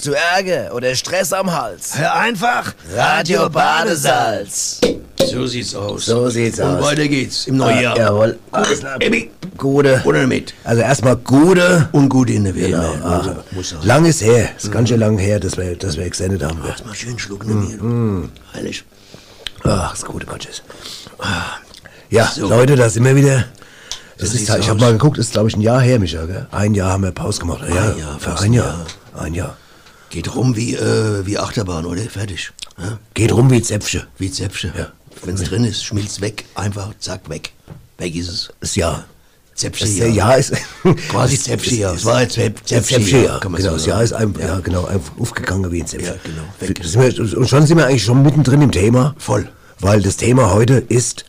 Hast du Ärger oder Stress am Hals? Hör einfach Radio Badesalz. So sieht's aus. So sieht's Und aus. weiter geht's im neuen Jahr. Jawohl. Ebi, Gute. oder damit? Also erstmal gute. Und gut in der Welt. Genau. Ah, Also, muss lang ist her. Ist ganz schön lang her, dass wir, dass wir gesendet haben. Lass mal schön schlucken. Mm. Heilig. Ach, ist gut, Gottes. Ja, So. Leute, da sind wir wieder. Das So ist, ich habe mal geguckt, ist glaube ich ein Jahr her, Micha, gell? Ein Jahr haben wir Pause gemacht. Ja, Ein Jahr, für ein ein Jahr. Ein Jahr. Geht rum wie, äh, wie Achterbahn, oder? Fertig. Ja? Geht rum wie Zäpfchen. Wie Zäpfchen. Ja. Wenn's drin ist, schmilzt weg. Einfach, zack, weg. Weg ist es. Das Jahr. Zäpfchen, Das ja. Jahr ist. Quasi das- Zäpfchen, das- ja. Es war ein Zäp Das Zäpfchen, Zäpfchen, ja, ja. Genau, so das Jahr ist sagen. ein, ja. genau, einfach aufgegangen wie ein Zäpfchen. Ja, genau, weg. Und schon sind wir eigentlich schon mittendrin im Thema. Voll. Weil das Thema heute ist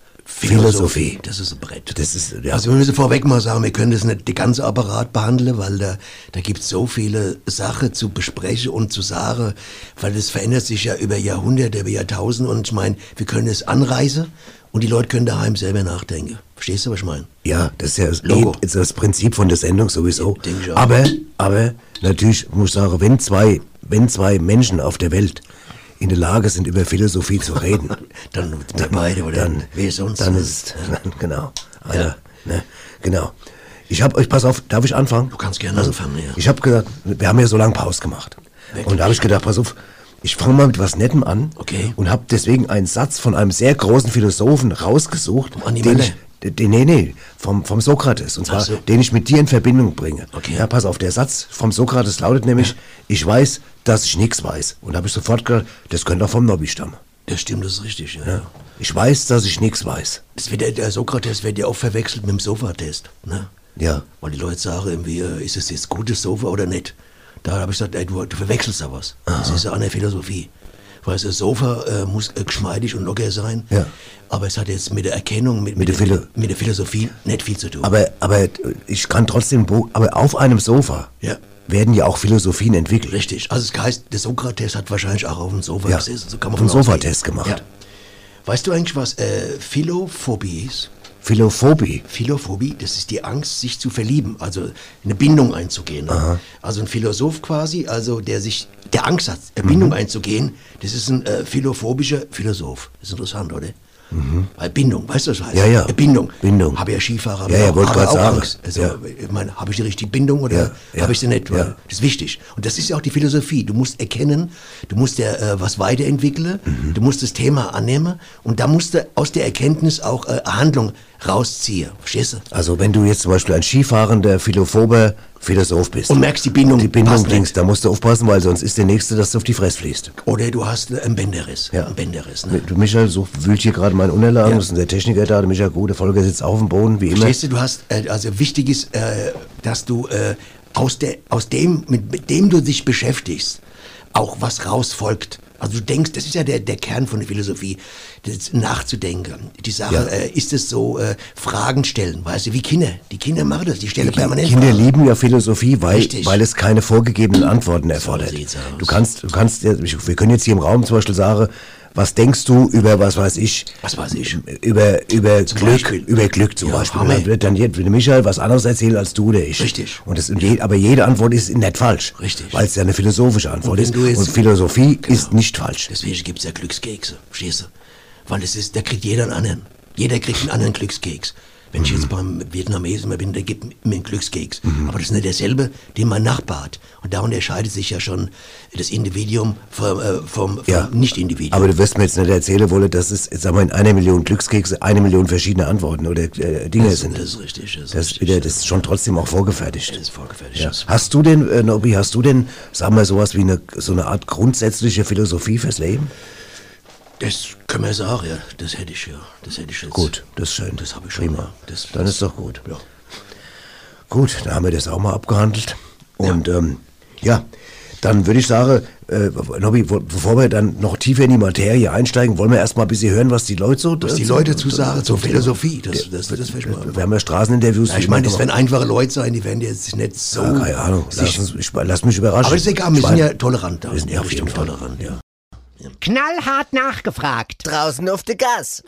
Philosophie. Das ist ein Brett. Das ist, ja. Also wir müssen vorweg mal sagen, wir können das nicht den ganzen Apparat behandeln, weil da, da gibt es so viele Sachen zu besprechen und zu sagen, weil das verändert sich ja über Jahrhunderte, über Jahrtausende und ich meine, wir können es anreisen und die Leute können daheim selber nachdenken. Verstehst du, was ich meine? Ja, das ist ja das, Logo. ist das Prinzip von der Sendung sowieso. Denke ich auch. Aber, aber natürlich muss ich sagen, wenn zwei, wenn zwei Menschen auf der Welt in der Lage sind, über Philosophie zu reden, Dann wir beide, oder? dann, Wer sonst? dann ist dann, genau einer, Ja. ne, genau. Ich habe euch, pass auf, darf ich anfangen? Du kannst gerne anfangen, ja. Ich habe gesagt, wir haben ja so lange Pause gemacht. Wirklich? Und da habe ich gedacht, pass auf, ich fange mal mit was Nettem an. Okay. Und habe deswegen einen Satz von einem sehr großen Philosophen rausgesucht. Andi den ich, nee, nee, vom, vom Sokrates. Und zwar, so. den ich mit dir in Verbindung bringe. Okay. Ja, pass auf, der Satz vom Sokrates lautet nämlich, ich weiß, dass ich nichts weiß. Und da habe ich sofort gedacht, das könnte auch vom Nobby stammen. Das stimmt, das ist richtig, ja. ja. Ich weiß, dass ich nichts weiß. Das wird ja, der Sokrates wird ja auch verwechselt mit dem Sofatest, ne? Ja. Weil die Leute sagen irgendwie, äh, ist es jetzt gutes Sofa oder nicht? Da habe ich gesagt, ey, du, du verwechselst da was. Das ist ja eine Philosophie. Weißt du, das Sofa äh, muss äh, geschmeidig und locker sein, Ja. aber es hat jetzt mit der Erkennung, mit, Mit mit, der Philo- mit der Philosophie nicht viel zu tun. Aber, aber ich kann trotzdem, aber auf einem Sofa Ja. werden ja auch Philosophien entwickelt. Richtig. Also es heißt, der Sokrates hat wahrscheinlich auch auf dem Sofa Ja. gesessen. So kann man von ausgehen. Sofatest gemacht. Ja. Weißt du eigentlich, was äh, Philophobie ist? Philophobie. Philophobie, das ist die Angst, sich zu verlieben, also eine Bindung einzugehen. Ne? Also ein Philosoph quasi, also der sich, der Angst hat, eine Bindung Mhm. einzugehen, das ist ein äh, philophobischer Philosoph. Das ist interessant, oder? Weil Bindung, weißt du, was heißt? Mhm. Ja, ja. Bindung. Bindung. Habe ja Skifahrer, Ja, ja, wollte auch sagen. Angst. Also, Ja. ich meine, habe ich die richtige Bindung oder Ja, ja, habe ich sie nicht? Ja. Das ist wichtig. Und das ist ja auch die Philosophie. Du musst erkennen, du musst ja äh, was weiterentwickeln, Mhm. du musst das Thema annehmen und da musst du aus der Erkenntnis auch äh, eine Handlung rausziehen. Verstehst du? Also wenn du jetzt zum Beispiel ein skifahrender, philophober Philosoph bist Und merkst, die Bindung die Bindung bringst, da musst du aufpassen, weil sonst ist der Nächste, dass du auf die Fresse fließt. Oder du hast einen Bänderriss. Ja. Einen Bänderriss, ne? Du, Michael, so wühlt hier gerade meine Unterlagen, Ja. das ist der Techniker da, der Michael Gut, der Volker sitzt auf dem Boden, wie immer. Verstehst du, du hast, äh, also wichtig ist, äh, dass du äh, aus, der, aus dem, mit, mit dem du dich beschäftigst, auch was rausfolgt. Also du denkst, das ist ja der, der Kern von der Philosophie, das nachzudenken. Die Sache, Ja. äh, ist es so, äh, Fragen stellen, weißt du, wie Kinder. Die Kinder machen das, die stellen Die permanent Kinder Fragen. lieben ja Philosophie, weil, Richtig. weil es keine vorgegebenen Antworten erfordert. aus. Du kannst, du kannst, wir können jetzt hier im Raum zum Beispiel sagen, was denkst du über, was weiß ich, Was weiß ich. über, über Glück, Beispiel. über Glück zum Ja, Beispiel. Hammer. Dann wird dann der Michael was anderes erzählen als du oder ich. Richtig. Und das, und je, aber jede Antwort ist nicht falsch. Richtig. Weil es ja eine philosophische Antwort wenn ist. Und Philosophie Genau. ist nicht falsch. Deswegen gibt's ja Glückskekse, verstehst du? Weil es ist, da kriegt jeder einen anderen. Jeder kriegt einen anderen Glückskeks. Wenn ich jetzt beim Vietnamesen mal bin, der gibt mir einen Glückskeks. Aber das ist nicht derselbe, den mein Nachbar hat. Und da unterscheidet sich ja schon das Individuum vom, äh, vom, vom Ja. Nicht-Individuum. Aber du wirst mir jetzt nicht erzählen wollen, dass es, sagen wir, in einer Million Glückskekse eine Million verschiedene Antworten oder äh, Dinge das, sind. das ist richtig. Das ist, Das, richtig, wieder, das ist schon trotzdem auch vorgefertigt. das ist vorgefertigt. Ja. Hast du denn, äh, Nobby, hast du denn, sagen wir, sowas wie eine, so eine Art grundsätzliche Philosophie fürs Leben? Das können wir sagen, ja. Das hätte ich ja. Das hätte ich jetzt. Gut, das ist schön. Das habe ich schon. Prima. ja. Das, Dann ist doch gut. Ja. Gut, dann haben wir das auch mal abgehandelt. Und ja, ähm, ja dann würde ich sagen, äh, Nobby, bevor wir dann noch tiefer in die Materie einsteigen, wollen wir erstmal ein bisschen hören, was die Leute so... Was die Leute zu sagen zur Philosophie, das, das, das, das, Wir haben ja Straßeninterviews. ja, ich meine, das werden einfache Leute sein, die werden jetzt nicht so. Ja, keine Ahnung, lass, uns, lass mich überraschen. aber ist egal, wir sind ja tolerant. da. Wir sind ja Richtung tolerant, ja. Knallhart nachgefragt. Draußen auf der Gas.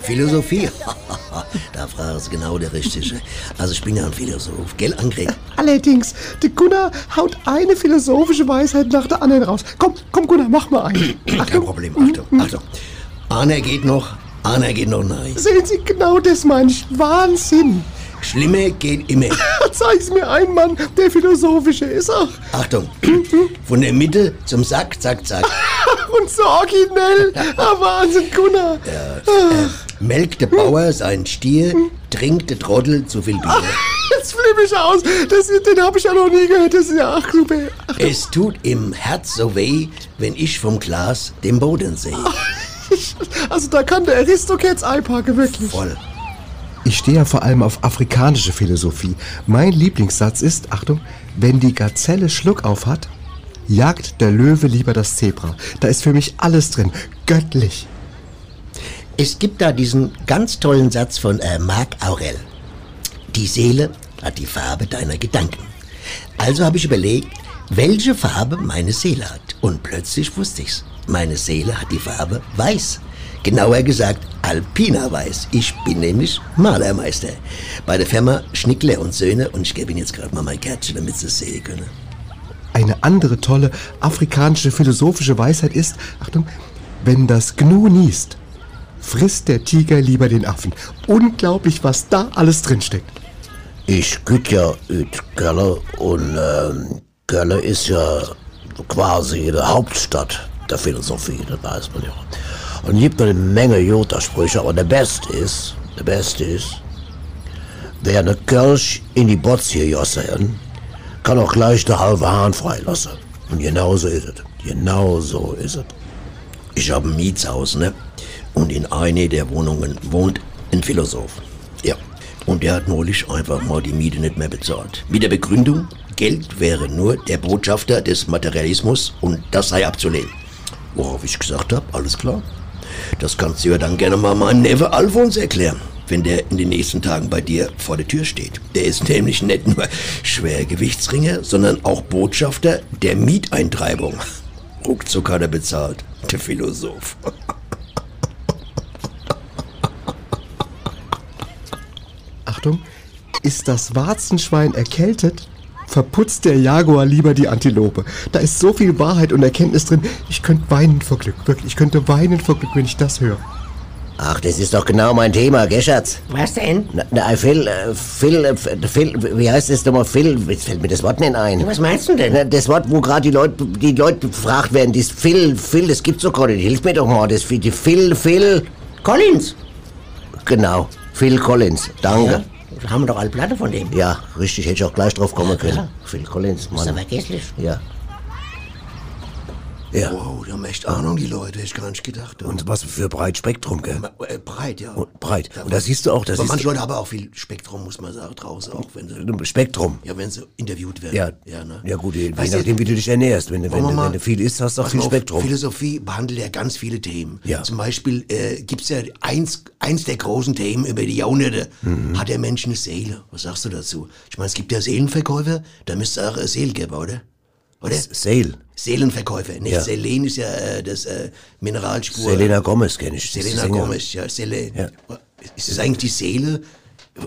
Philosophie. da fragen Sie genau der Richtige. Also ich bin ja ein Philosoph, gell, Angret? Allerdings, der Gunnar haut eine philosophische Weisheit nach der anderen raus. Komm, komm Gunnar, mach mal eine. Kein Problem, Achtung, Achtung. Einer geht noch, einer geht noch nein. Sehen Sie, genau das meine ich. Wahnsinn. Schlimmer geht immer. Zeig's mir ein Mann, der philosophische ist. Ach, Achtung, von der Mitte zum Sack, zack, zack. und so originell. Ah, Wahnsinn, Gunnar. Melkt der Bauer seinen Stier, trinkt der Trottel zu viel Bier. Jetzt flippe ich aus. Das, den habe ich ja noch nie gehört. Das ist ja ach, super. Es tut im Herz so weh, wenn ich vom Glas den Boden sehe. also da kann der Aristocats einpacken, wirklich. Voll. Ich stehe ja vor allem auf afrikanische Philosophie. Mein Lieblingssatz ist, Achtung, wenn die Gazelle Schluck auf hat, jagt der Löwe lieber das Zebra. Da ist für mich alles drin. Göttlich. Es gibt da diesen ganz tollen Satz von äh, Marc Aurel. Die Seele hat die Farbe deiner Gedanken. Also habe ich überlegt, welche Farbe meine Seele hat. Und plötzlich wusste ich's. Meine Seele hat die Farbe weiß. Genauer gesagt, alpiner Weiß. Ich bin nämlich Malermeister. Bei der Firma Schnickler und Söhne und ich gebe Ihnen jetzt gerade mal mein Kärtchen, damit Sie es sehen können. Eine andere tolle afrikanische philosophische Weisheit ist, Achtung, wenn das Gnu niest, frisst der Tiger lieber den Affen. Unglaublich, was da alles drinsteckt. Ich güt ja üt Gölle und ähm, Gölle ist ja quasi die Hauptstadt der Philosophie, das weiß man ja. Und gibt eine Menge Jota-Sprüche, aber der beste ist, der beste ist, wer eine Kirsch in die Botzie jossen, kann auch gleich der halbe Hahn freilassen. Und genau so ist es. Genau so ist es. Ich habe ein Mietshaus, ne? Und in einer der Wohnungen wohnt ein Philosoph. Ja. Und der hat neulich einfach mal die Miete nicht mehr bezahlt. Mit der Begründung, Geld wäre nur der Botschafter des Materialismus und das sei abzulehnen. Worauf ich gesagt habe, alles klar. Das kannst du ja dann gerne mal meinem Neffe Alfons erklären, wenn der in den nächsten Tagen bei dir vor der Tür steht. Der ist nämlich nicht nur Schwergewichtsringer, sondern auch Botschafter der Mieteintreibung. Ruckzuck hat er bezahlt, der Philosoph. Achtung, ist das Warzenschwein erkältet, verputzt der Jaguar lieber die Antilope. Da ist so viel Wahrheit und Erkenntnis drin, ich könnte weinen vor Glück. Wirklich, ich könnte weinen vor Glück, wenn ich das höre. Ach, das ist doch genau mein Thema, gell, Schatz? Was denn? Na, na, Phil, äh, Phil, äh, Phil, wie heißt das nochmal? Phil, jetzt fällt mir das Wort nicht ein. Was meinst du denn? Na, Das Wort, wo gerade die Leute, die Leute befragt werden, das Phil, Phil, das gibt's doch gar nicht. Hilf mir doch mal, das die Phil, Phil, Collins. genau, Phil Collins, danke. Ja, haben wir doch alle Platte von dem. Ja, richtig, hätte ich auch gleich drauf kommen können. Ja. Phil Collins, Ist ja Mann. vergesslich. Ja. Ja. Wow, die haben echt Ahnung, die Leute. Ich gar nicht gedacht. Und was für breit Spektrum, gell? Äh, breit, ja. Und breit. Und da siehst du auch, das Aber ist manche Leute haben auch viel Spektrum, muss man sagen, draußen auch, wenn sie, Spektrum. ja, wenn sie interviewt werden. Ja, ja, ne? ja gut, je Weißt nachdem, wie du dich ernährst. Wenn, du- wenn, du- mal- wenn du viel isst, hast du auch viel Spektrum. Philosophie behandelt ja ganz viele Themen. Ja. Zum Beispiel äh, gibt's ja eins, eins der großen Themen über die Jahrhunderte. Mhm. Hat der Mensch eine Seele? Was sagst du dazu? Ich meine, es gibt ja Seelenverkäufer, da müsste es auch eine Seele geben, oder? Oder? Sale. Seelenverkäufer. Nicht Ja. Selen ist ja äh, das äh, Mineralspur. Selena Gomez kenne ich. Selena. Gomez, ja. Sele Ja. Ist das eigentlich die Seele?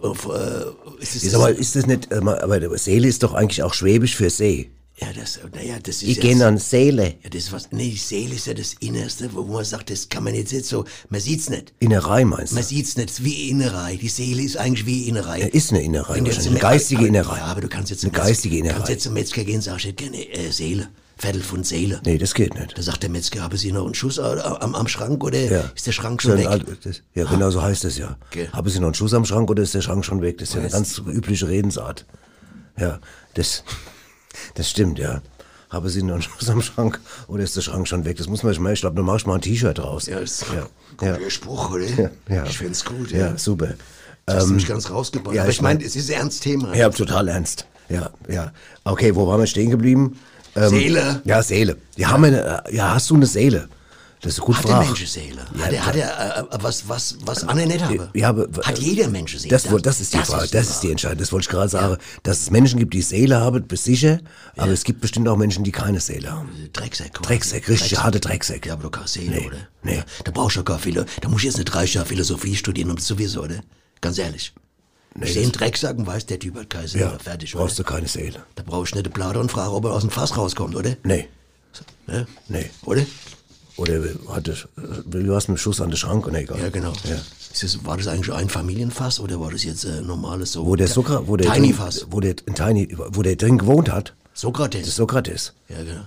Auf, äh, ist das, Ist aber, ist das nicht, äh, aber Seele ist doch eigentlich auch Schwäbisch für See. Ja, das, naja, das ist Ich ja gehe das- an Seele. Ja, das was, nee, die Seele ist ja das Innerste, wo man sagt, das kann man jetzt nicht so, man sieht's nicht. Innerei meinst du? Man sieht's nicht, es ist wie Innerei. Die Seele ist eigentlich wie Innerei. Ja, ist eine Innerei, Eine geistige aber- Innerei. Ja, aber du kannst jetzt Eine zum Metzger- geistige Innerei. kannst jetzt zum Metzger gehen, sagst, ich hätte gerne äh, Seele. Viertel von Seele. Nee, das geht nicht. Da sagt der Metzger, haben Sie noch einen Schuss am, am Schrank oder Ja. ist der Schrank schon weg? das- Ja, genau so heißt es ja. Okay. Haben Sie noch einen Schuss am Schrank oder ist der Schrank schon weg? Das ist ja eine ganz übliche Redensart. Ja, das, das stimmt, ja. Haben Sie noch Schuss am Schrank oder ist der Schrank schon weg? Das muss man nicht mehr. Ich glaube, du machst mal ein T-Shirt raus. Ja, ist ja. guter ja. Spruch, oder? Ja, ja. Ich find's gut, ja. Ja, super. Das hast du Ähm, mich ganz rausgebracht. ja, aber ich ich meine, mein- es ist ein ernstes Thema. Ja, total ernst. Ja, ja. Okay, wo waren wir stehen geblieben? Ähm, Seele. Ja, Seele. Ja, haben wir eine, ja, hast du eine Seele? Das ist gut Hat Frage. der Menschenseele? hat er, hat er äh, was, was, was andere nicht habe? Ja, aber, hat jeder Menschenseele? Das, wohl- das ist die Frage, das ist die Entscheidung. Das wollte ich gerade sagen. Dass es Menschen gibt, die Seele haben, bist sicher, aber es gibt bestimmt auch Menschen, die keine Seele haben. Drecksack. Drecksack, richtig harte Drecksack. Ja, aber du keine Seele, Nee, oder? nee. Ja, da brauchst du ja gar viele. Da muss ich jetzt nicht drei Jahre Philosophie studieren, um das sowieso, oder? Ganz ehrlich. ich sehe einen Drecksack und weiß, der Typ hat keine Seele. Ja, Fertig, brauchst oder? du keine Seele. Da brauchst du nicht den Plater und fragen, ob er aus dem Fass rauskommt, oder? Nee, Ne? nee. Oder? Oder hatte, war's mit dem Schuss an den Schrank? Nee, egal. Ja, genau. Ja. Das, war das eigentlich ein Familienfass oder war das jetzt äh, normales so? Wo der Sokra, wo der Tiny drin, Fass. wo der in Tiny, wo der drin gewohnt hat, Sokrates. das Sokrates. ja, genau.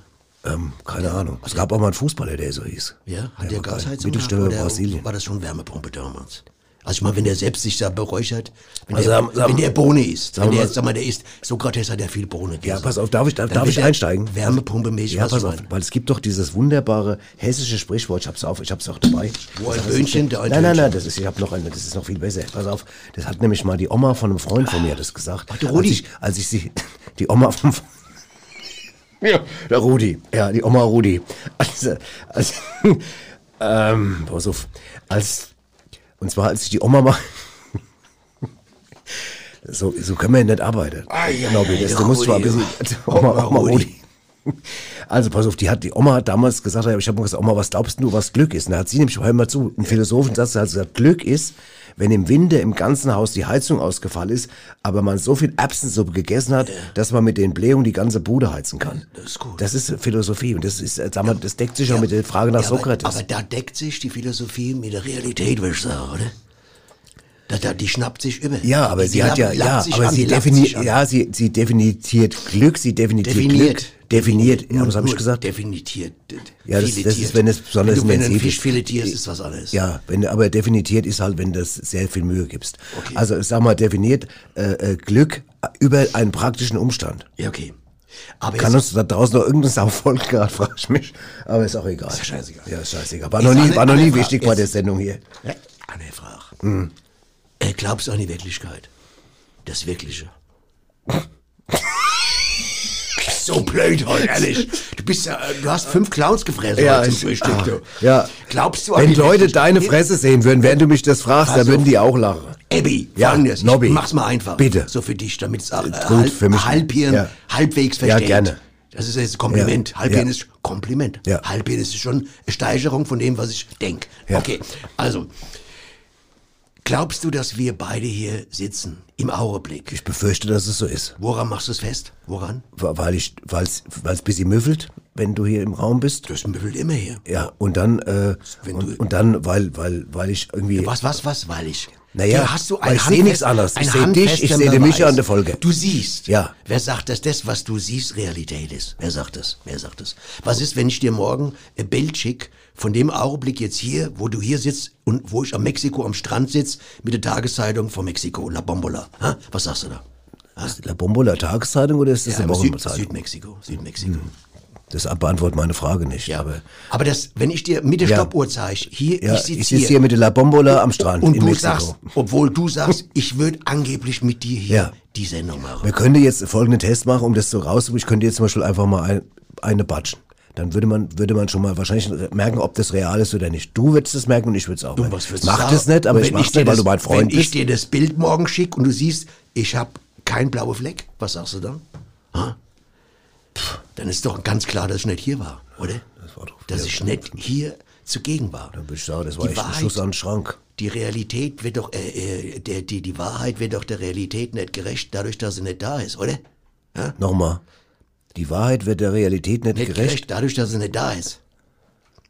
Ähm, keine Ahnung. Es gab auch mal einen Fußballer, der so hieß. Ja, hat der geil. Gasheizung oder Brasilien. war das schon Wärmepumpe damals? Also ich meine, wenn der selbst sich da beräuchert, wenn, Also der, sagen- wenn der Bohne isst, sagen wenn wir der, mal- sag mal, der isst, Sokrates hat ja viel Bohne gegessen. Ja, pass auf, darf ich, darf, darf ich einsteigen? Wärmepumpe-mäßig Ja, was pass auf, weil es gibt doch dieses wunderbare hessische Sprichwort, ich hab's auf, ich hab's auch dabei. Wo ein Böhnchen, der ein Nein, nein, nein, das ist, ich hab noch eine, das ist noch viel besser. Pass auf, das hat nämlich mal die Oma von einem Freund von mir das gesagt. Ach, der Rudi. Als ich, als ich sie, die Oma vom, ja, der Rudi, ja, die Oma Rudi. Also, als, ähm, pass auf, als, und zwar als ich die Oma mal, so, so können wir nicht arbeiten. Ai, Nobby, ai, das, der du musst mal ein bisschen, Oma, Oma Oma Rudi. Also pass auf, die hat die Oma hat damals gesagt, ich habe gesagt, Oma, was glaubst du, was Glück ist? Und da hat sie nämlich, hör mal zu, ein Philosophensatz hat gesagt, Glück ist, wenn im Winter im ganzen Haus die Heizung ausgefallen ist, aber man so viel Erbsensuppe gegessen hat, dass man mit den Blähungen die ganze Bude heizen kann. Das ist gut. Das ist Philosophie und das ist, äh, sag mal, das deckt sich auch mit der Frage nach Ja, aber, Sokrates. aber da deckt sich die Philosophie mit der Realität, würde ich sagen, oder? Da, da, die schnappt sich über. ja, aber die, sie die hat ja, ja, aber an, sie definiert, ja, sie, sie definiert Glück, sie definiert Definiert. Glück, definiert, ja, was habe ich gesagt? Definitiert. Ja, das- das ist, wenn es besonders wenn du, wenn intensiv Fisch ist. filetierst, ist was anderes. Ja, wenn, aber definiert ist halt, wenn du sehr viel Mühe gibst. Okay. Also ich sag mal, definiert äh, äh, Glück über einen praktischen Umstand. Ja, okay. Aber Kann uns da draußen noch irgendein Sau folgen gerade, frage ich mich. Aber ist auch egal. Ist ja scheißegal. Ja, ist scheißegal. War Jetzt noch nie, war noch nie wichtig bei der Sendung hier. eine Frage. Hm. Äh, glaubst du an die Wirklichkeit? Das Wirkliche. so blöd heute, ehrlich. Du bist ja, äh, du hast fünf Clowns gefressen Ja, heute zum Frühstück, ah, du. ja. Glaubst du an Wenn die Leute deine Fresse sehen würden, während du mich das fragst, Pass dann würden auf. die auch lachen. Abby, Ja, folgendes. Nobby. Mach's mal einfach. Bitte. So für dich, damit es äh, Gut, halb, für mich. Halbhirn Ja. halbwegs Ja, versteht. gerne. Das ist jetzt ein Kompliment. Ja. Halbhirn Ja. ist Kompliment. Ja. Halbhirn ist schon eine Steigerung von dem, was ich denke. Ja. Okay, also. Glaubst du, dass wir beide hier sitzen im Augenblick? Ich befürchte, dass es so ist. Woran machst du es fest? Woran? Weil ich, weil's, weil's bisschen müffelt, wenn du hier im Raum bist. Das müffelt immer hier. Ja, und dann, äh, Wenn und, du- und dann, weil, weil, weil ich irgendwie. Was, was, was, weil ich. Naja, Hier hast du ein ich seh handfest- nichts anderes. Ich ein seh dich, ich handfesten seh den Micha Beweis. an der Folge. Du siehst. Ja. Wer sagt, dass das, was du siehst, Realität ist? Wer sagt das? Wer sagt das? Was ist, wenn ich dir morgen ein Bild schicke von dem Augenblick jetzt hier, wo du hier sitzt und wo ich am Mexiko am Strand sitze mit der Tageszeitung von Mexiko, La Bombola. Ha? Was sagst du da? Ist das La Bombola Tageszeitung oder ist das Ja, eine aber Süd, Wochenzeitung? Südmexiko, Südmexiko. Das beantwortet meine Frage nicht. Ja, aber aber das, wenn ich dir mit der Ja. Stoppuhr zeige, hier, ja, ich sitze hier, hier mit der La Bombola am Strand und in du Mexiko. sagst, obwohl du sagst, ich würde angeblich mit dir hier Ja. die Sendung machen. Wir können jetzt folgenden Test machen, um das so rauszubekommen. Ich könnte jetzt zum Beispiel einfach mal ein, eine batschen. Dann würde man, würde man schon mal wahrscheinlich merken, ob das real ist oder nicht. Du würdest es merken und ich würde es auch Du, was Ich würdest mach das nicht, aber ich wenn mach's nicht, weil du mein Freund Wenn ich bist. dir das Bild morgen schicke und du siehst, ich habe kein blauer Fleck, was sagst du dann? Ha? Pff, Dann ist doch ganz klar, dass ich nicht hier war, oder? Das war doch- dass ich nicht hier zugegen war. Dann würde ich sagen, das war Die echt ein Schuss an den Schrank. Die Realität wird doch, äh, äh, der, die, die Wahrheit wird doch der Realität nicht gerecht, dadurch, dass sie nicht da ist, oder? Nochmal. Die Wahrheit wird der Realität nicht, Nicht gerecht. gerecht, dadurch, dass sie nicht da ist.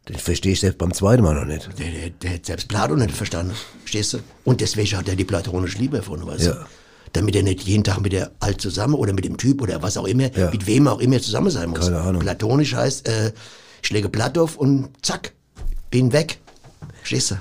Das verstehe ich selbst beim zweiten Mal noch nicht. Der, der, der hat selbst Platon nicht verstanden, verstehst du? Und deswegen hat er die platonische Liebe erfunden, weißt Ja. du? Damit er nicht jeden Tag mit der Alt zusammen oder mit dem Typ oder was auch immer, Ja. mit wem auch immer zusammen sein muss. Keine Ahnung. Platonisch heißt, äh, ich lege auf und zack, bin weg. Verstehst du?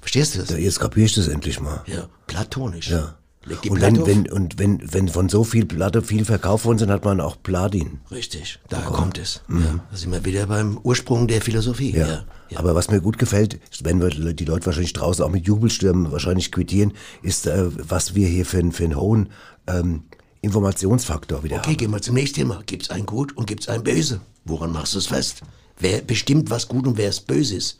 Verstehst du das? Ja, Jetzt kapiere ich das endlich mal. Ja, platonisch. Ja. Leg die Und Platte wenn, wenn, und wenn, wenn von so viel Platte viel verkauft worden sind, hat man auch Platin. Richtig, da kommt es. Ja, da sind wir wieder beim Ursprung der Philosophie. Mhm. Ja. Ja. ja. Aber was mir gut gefällt, wenn wir die Leute wahrscheinlich draußen auch mit Jubelstürmen wahrscheinlich quittieren, ist, äh, was wir hier für, einen- für einen hohen ähm, Informationsfaktor wieder Okay, haben. gehen wir zum nächsten Thema. Gibt's ein Gut und gibt's ein Böse? Woran machst du es fest? wer bestimmt, was gut und wer es böse ist.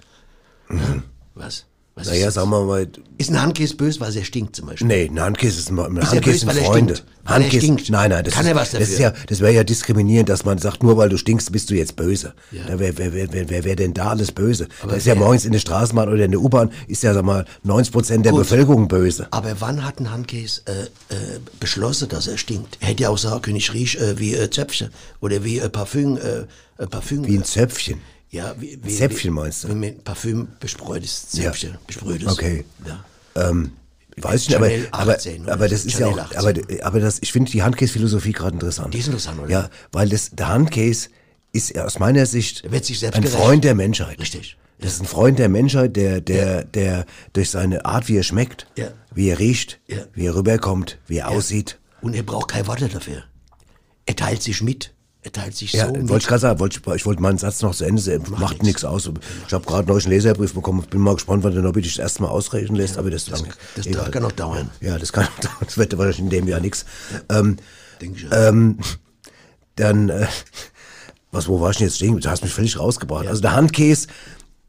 Ja? Was? Was. Naja, ist, sagen wir mal, ist ein Handkäse böse, weil er stinkt zum Beispiel? nee, ein Handkäse ist ein, ein er Handkäse böse, sind Freunde. Handkäse, stinkt? nein, nein, das Kann ist, er was das ist dafür? ja, das wäre ja diskriminierend, dass man sagt, nur weil du stinkst, bist du jetzt böse. Ja. Da wer, wer, wer, wer, wer wäre denn da alles böse? Aber da ist ja morgens in der Straßenbahn oder in der U-Bahn, ist ja, sag mal, 90 Prozent der Gut. Bevölkerung böse. Aber wann hat ein Handkäse äh, äh, beschlossen, dass er stinkt? Er hätte ja auch sagen können, ich riech äh, wie äh, Zöpfchen oder wie äh, Parfüm. Äh, äh, Parfüm Wie ein äh, Zöpfchen. Ja, wie, wie, Zäpfchen meinst du? Wie mit Parfüm bespreutes Ja. Zäpfchen, besprühtes. Okay. Ja. Ähm, weiß ich nicht, aber, Chanel aber, 18 oder aber das ist ja auch, aber, aber das, ich finde die Handkäse-Philosophie gerade interessant. Die ist interessant, oder? Ja, weil das, der Handkäse ist ja aus meiner Sicht ein gerecht. Freund der Menschheit. Richtig. Das ist ein Freund der Menschheit, der, der, der durch seine Art, wie er schmeckt, Ja. wie er riecht, Ja. wie er rüberkommt, wie er aussieht. Und er braucht keine Worte dafür. Er teilt sich mit. Er teilt sich Ja, so wollte ich gerade sagen, wollte, ich- wollte meinen Satz noch zu Ende sehen. Macht nix. nichts aus. Ich habe gerade neulich einen Leserbrief bekommen. Bin mal gespannt, wann der Nobby dich das erste Mal ausrechnen lässt. aber das, das- lang- das egal. kann noch dauern. Ja, das kann noch dauern. Das wird wahrscheinlich in dem Jahr nichts. Ähm, Denk ich ja. ähm, dann, äh, was, wo war ich denn jetzt stehen? Du hast mich völlig rausgebracht. Also der Handkäse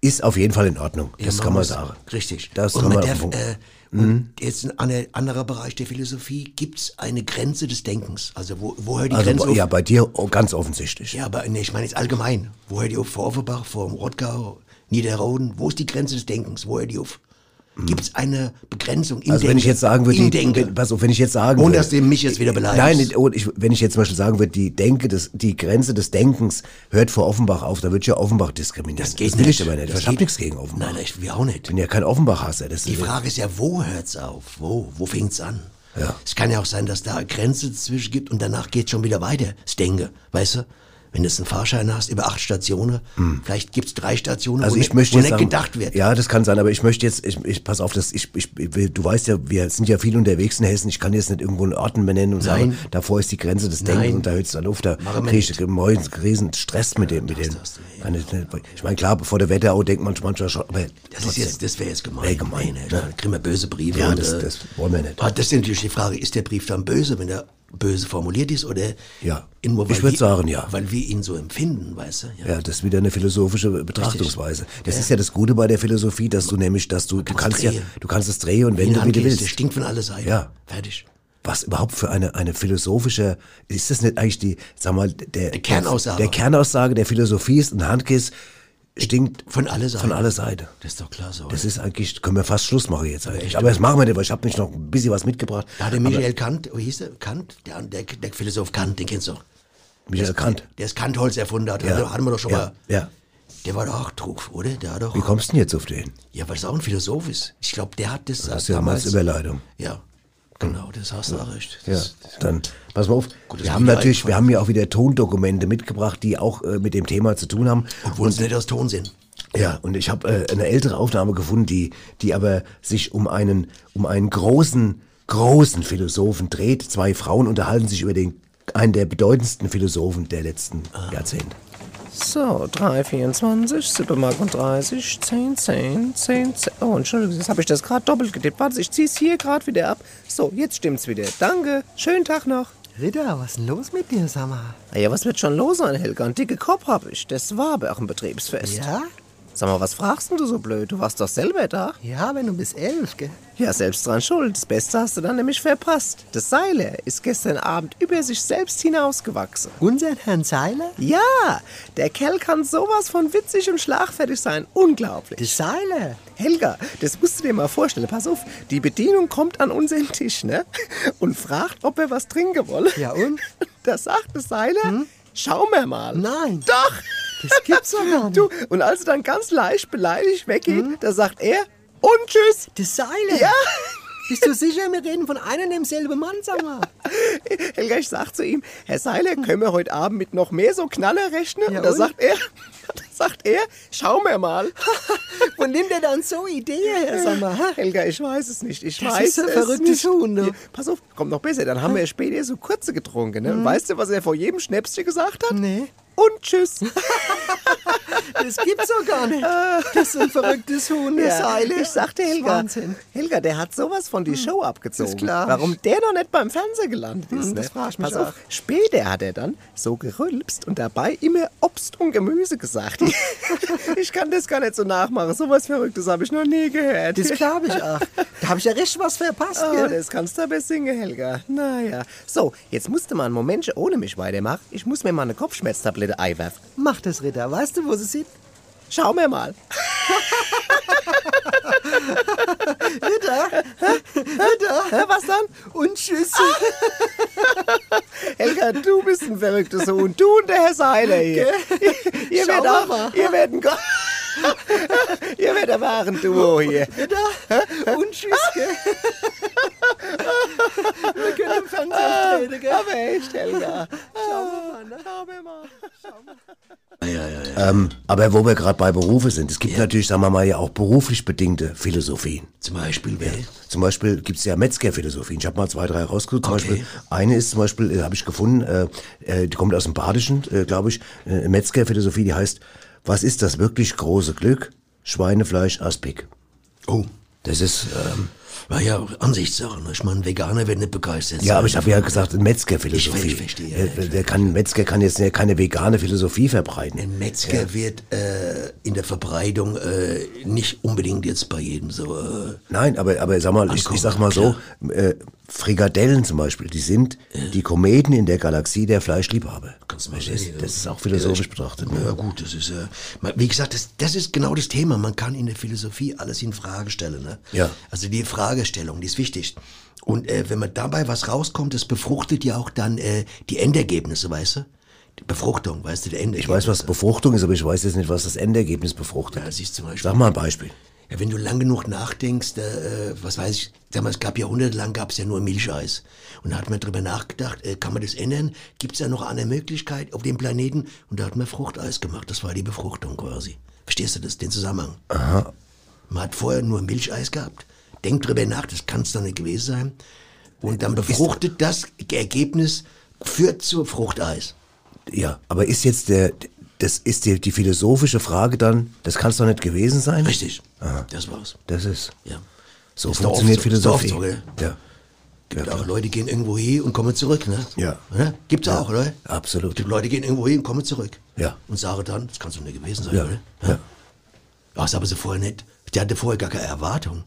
ist auf jeden Fall in Ordnung. Ja, Das kann man sagen. Richtig. Das und kann man man darf, äh, Mhm. und jetzt ein ander- anderer Bereich der Philosophie, gibt es eine Grenze des Denkens? Also wo, wo hört die Also, Grenze auf? ja, bei dir ganz offensichtlich. Ja, aber nee, ich meine jetzt allgemein. Wo hört die auf? Vor Offenbach, vor Rottgau, Niederroden? Wo ist die Grenze des Denkens? Wo hört die auf? Gibt es eine Begrenzung im Also Denken? wenn ich jetzt sagen würde, die, wenn, pass auf, wenn ich jetzt sagen Ohne würde, dass du mich jetzt wieder beleidigst. Nein, oh, ich, wenn ich jetzt zum Beispiel sagen würde, die Denke, des, die Grenze des Denkens hört vor Offenbach auf, dann würde ich ja Offenbach diskriminieren. das geht das will nicht. ich aber nicht. Das ich habe geht- nichts gegen Offenbach. Nein, ich will auch nicht. Ich bin ja kein Offenbach-Hasser. Die Frage ist ja, wo hört's auf? Wo? Wo fängt's an? Ja. Es kann ja auch sein, dass da eine Grenze dazwischen gibt und danach geht's schon wieder weiter. Das Denke, weißt du? Wenn du einen Fahrschein hast über acht Stationen, vielleicht gibt's drei Stationen, Also wo, ich nicht- möchte wo jetzt nicht sagen, gedacht wird. Ja, das kann sein, aber ich möchte jetzt, ich, ich pass auf, das, ich, ich, du weißt ja, wir sind ja viel unterwegs in Hessen. Ich kann jetzt nicht irgendwo einen Orten benennen und sagen, Nein. davor ist die Grenze des Denkens Nein. und da hört's dann auf. Da kriege ich einen riesen Stress mit dem, mit dem. ja. Ich Ich meine, klar, bevor der Wetterau denkt man manchmal schon, aber Das ist jetzt, das wäre jetzt gemein. Wär gemein, ne? Dann kriegen wir böse Briefe. Ja, und, das- äh, das wollen wir nicht. ah, Das ist natürlich die Frage, ist der Brief dann böse, wenn er böse formuliert ist oder Ja. nur, Ich weil würd wir- sagen, ja. Weil wir ihn so empfinden, weißt du? Ja, das ist wieder eine philosophische Betrachtungsweise. Das ist ja das Gute bei der Philosophie, dass du nämlich, dass du, du kannst ja, du kannst es drehen und wie du Handkäse, willst. Der stinkt von alle Seiten. Ja. Fertig. Was überhaupt für eine, eine philosophische, ist das nicht eigentlich die, sag mal, der, Die Kernaussage. Der, Kernaussage der Philosophie ist, ein Handkiss stinkt Von alle Seiten. von aller Seite. Das ist doch klar so. Das ist eigentlich, können wir fast Schluss machen jetzt eigentlich. Aber das machen wir nicht, weil ich habe nicht noch ein bisschen was mitgebracht. da hat der Michael Kant, wie hieß der? Kant? Der, der, der Philosoph Kant, den kennst du doch. Michael Kant. Der das Kantholz erfunden hat. Ja. Ja. Hatten wir doch schon Ja. mal. Ja. Der war doch auch Trug, oder? Der hat doch. Wie kommst du denn jetzt auf den? Ja, weil es auch ein Philosoph ist. Ich glaube, der hat das, Das ist ja mal als Überleitung. Ja, genau, das hast du auch recht. Ja, Das, dann pass mal auf. Gut, wir haben natürlich, wir haben ja auch wieder Tondokumente mitgebracht, die auch äh, mit dem Thema zu tun haben. Obwohl es nicht aus Ton sind. Ja, und ich habe äh, eine ältere Aufnahme gefunden, die, die aber sich um einen, um einen großen, großen Philosophen dreht. Zwei Frauen unterhalten sich über den, einen der bedeutendsten Philosophen der letzten Jahrzehnte. So, 3, 24, 7 Mark und 30, 10, 10, 10, 10. Oh, Entschuldigung, jetzt habe ich das gerade doppelt getippt. Warte, ich zieh's hier gerade wieder ab. So, jetzt stimmt's wieder. Danke, schönen Tag noch. Ritter, was ist denn los mit dir, sag mal? Na ja, was wird schon los sein, Helga? Ein dicke Kopf hab ich. Das war aber auch ein Betriebsfest. Ja? Sag mal, was fragst denn du so blöd? Du warst doch selber da. Ja, wenn du bis elf, gell? Ja, selbst dran schuld. Das Beste hast du dann nämlich verpasst. Das Seiler ist gestern Abend über sich selbst hinausgewachsen. Unser Herrn Seiler? Ja, der Kerl kann sowas von witzig und schlagfertig sein. Unglaublich. Der Seiler? Helga, das musst du dir mal vorstellen. Pass auf, die Bedienung kommt an unseren Tisch, ne? Und fragt, ob wir was trinken wollen. Ja, und? Da sagt der Seiler, schau mir mal. Nein. Doch. Das gibt's doch gar nicht. Du, und als er dann ganz leicht beleidigt weggeht, da sagt er, und tschüss. Der Seiler? Ja. Bist du sicher, wir reden von einem und demselben Mann, sag mal? Helga, ich sag zu ihm, Herr Seiler, können wir heute Abend mit noch mehr so Knaller rechnen? Ja, und da und? sagt er, sagt er, schau mir mal. Wo nimmt er dann so Ideen her, sag mal? Helga, ich weiß es nicht. Ich Das weiß ist ein es verrücktes nicht. Huhn. Ja, pass auf, kommt noch besser. Dann haben wir später so kurze getrunken. Mhm. Ne? Und weißt du, was er vor jedem Schnäpschen gesagt hat? Nee. Und tschüss. Das gibt's doch gar nicht. Das ist ein verrücktes Huhn, der Seile. ich sagte Helga, Wahnsinn. Helga, der hat sowas von die Show abgezogen. Ist klar. Warum der noch nicht beim Fernsehen gelandet ist, Hm, ne? das frag ich mich Pass auf, auch. später hat er dann so gerülpst und dabei immer Obst und Gemüse gesagt. ich kann das gar nicht so nachmachen. Sowas Verrücktes habe ich noch nie gehört. Das glaube ich auch. Da habe ich ja richtig was verpasst, Oh, das kannst du aber singen, Helga. Naja. So, jetzt musst du mal einen Moment ohne mich weitermachen. Ich muss mir mal eine Kopfschmerztablette einwerfen. Mach das, Ritter. Weißt du, wo sie sind? Schau mir mal. Ritter? Ritter? Was dann? Und Tschüss. Helga, du bist ein verrücktes Huhn. Du und der Herr Seiler hier. Ihr, ihr werdet auch, ihr werdet ein Ihr werdet ein wahren Duo hier. Ritter? Und Tschüss, gell? Wir können im Fernsehen auftreten, gell? Aber echt, Helga. Schau mir mal, ne? Schau mir mal. Ja, ja, ja. Ähm, aber wo wir gerade bei Berufe sind, es gibt natürlich, sagen wir mal, ja auch beruflich bedingte Philosophien. Zum Beispiel, wer? Zum Beispiel gibt es ja Metzgerphilosophien. Ich habe mal zwei, drei rausgesucht. Zum Okay. Beispiel eine ist zum Beispiel, äh, habe ich gefunden, äh, äh, die kommt aus dem Badischen, äh, glaube ich, äh, Metzgerphilosophie, die heißt, was ist das wirklich große Glück? Schweinefleisch Aspik. Oh. Das ist, ähm, War ja Ansichtssache. Ne? Ich meine, Veganer werden nicht begeistert. ja, aber ich habe ja gesagt, Metzgerphilosophie. Ich verstehe, ja, Der- der kann, ein Metzger kann jetzt ja keine vegane Philosophie verbreiten. Ein Metzger wird äh, in der Verbreitung äh, nicht unbedingt jetzt bei jedem so. Äh, Nein, aber, aber sag mal, ich, ich sag mal so, äh, Frikadellen zum Beispiel, die sind die Kometen in der Galaxie der Fleischliebhaber. Kannst du mal Verstehst? sehen, ja. Das ist auch philosophisch Ja, betrachtet. Ja Ne? gut, das ist, äh, wie gesagt, das, das ist genau das Thema. Man kann in der Philosophie alles in Frage stellen. Ne? Ja. Also die Fragestellung, die ist wichtig. Und äh, wenn man dabei was rauskommt, das befruchtet ja auch dann äh, die Endergebnisse, weißt du? Die Befruchtung, weißt du, der Endergebnis. Ich weiß, was Befruchtung ist, aber ich weiß jetzt nicht, was das Endergebnis befruchtet. Ja, siehst du zum Beispiel. Sag mal ein Beispiel. Ja, wenn du lang genug nachdenkst, äh, was weiß ich, damals gab jahrhundertelang gab es ja nur Milcheis. Und da hat man drüber nachgedacht, äh, kann man das ändern? Gibt es da noch eine Möglichkeit auf dem Planeten? Und da hat man Fruchteis gemacht. Das war die Befruchtung quasi. Verstehst du das, den Zusammenhang? Aha. Man hat vorher nur Milcheis gehabt. Denk drüber nach, das kann es doch nicht gewesen sein. Und dann befruchtet das Ergebnis, führt zu Fruchteis. Ja, aber ist jetzt der, das ist die, die philosophische Frage dann, das kann es doch nicht gewesen sein? Richtig. Das war's. Das ist, Ja. so Ist funktioniert so. Philosophie. so, gell? ja. Gibt auch Leute, gehen irgendwo hin und kommen zurück, ne? Ja. Oder? Gibt's auch, oder? Absolut. Die Leute gehen irgendwo hin und kommen zurück. Ja. Und sagen dann, das kannst du nicht gewesen sein, Ja. oder? Ja. Das aber sie vorher nicht. Die hatte vorher gar keine Erwartung.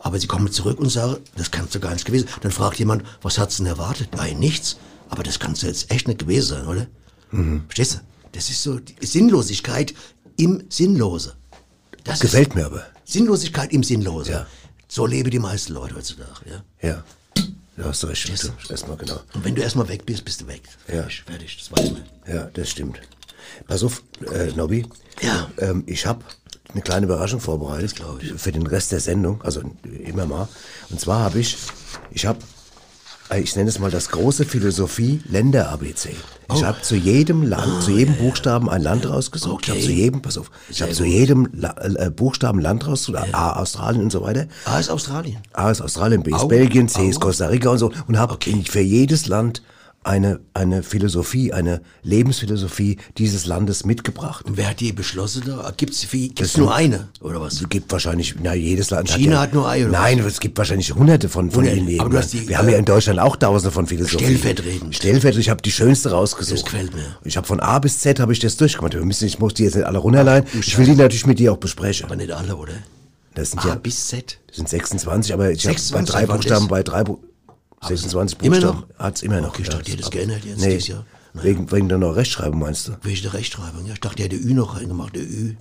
Aber sie kommen zurück und sagen, das kannst du gar nicht gewesen. Dann fragt jemand, was hat's denn erwartet? Nein, nichts. Aber das kannst du jetzt echt nicht gewesen sein, oder? Mhm. Verstehst du? Das ist so Sinnlosigkeit im Sinnlose. Das Gefällt mir aber. Sinnlosigkeit im Sinnlose. Ja. So leben die meisten Leute heutzutage, ja. Ja. Du hast recht. Stimmt. Erstmal genau. Und wenn du erstmal weg bist, bist du weg. Ja. Fertig, fertig, das weiß man. Ja, das stimmt. Pass auf, äh, Nobby. Ja. Ähm, ich habe eine kleine Überraschung vorbereitet. glaub ich. Für den Rest der Sendung. Also immer mal. Und zwar habe ich, ich habe, ich nenne es mal das große Philosophie-Länder-ABC. Ich Oh. habe zu jedem Land, zu jedem Buchstaben ein Land rausgesucht. Ich habe Okay. zu jedem, pass auf, ich habe zu jedem La äh, Buchstaben Land rausgesucht. A, Australien und so weiter. Ah, ist Australien. A ist Australien, B ist Au, Belgien, C au. ist Costa Rica und so. Und habe für jedes Land eine, eine Philosophie, eine Lebensphilosophie dieses Landes mitgebracht. Und wer hat die beschlossen gibt's Das nur eine, oder was? Es gibt wahrscheinlich, na, jedes Land China ja, hat nur eine, oder Nein, es gibt wahrscheinlich hunderte von, von ihnen. Aber die, Wir haben äh, ja in Deutschland auch tausende von Philosophien. Stellvertretend. Stellvertretend. Ich habe die schönste rausgesucht. Das gefällt mir. Ich habe von A bis Z habe ich das durchgemacht. Wir müssen, ich muss die jetzt nicht alle runterleihen. Ich will die natürlich mit dir auch besprechen. Aber nicht alle, oder? Das sind A ja bis Z. das sind 26, aber ich habe bei 26 drei Buchstaben, bei drei Bu 26 Immer Buchstaben noch? hat's immer noch. Okay, ich dachte, es ab- geändert jetzt nee, dieses Jahr. Naja. Wegen, wegen der noch Rechtschreibung meinst du? Wegen der Rechtschreibung, ja. Ich dachte, der hätte Ü noch reingemacht, der Ü.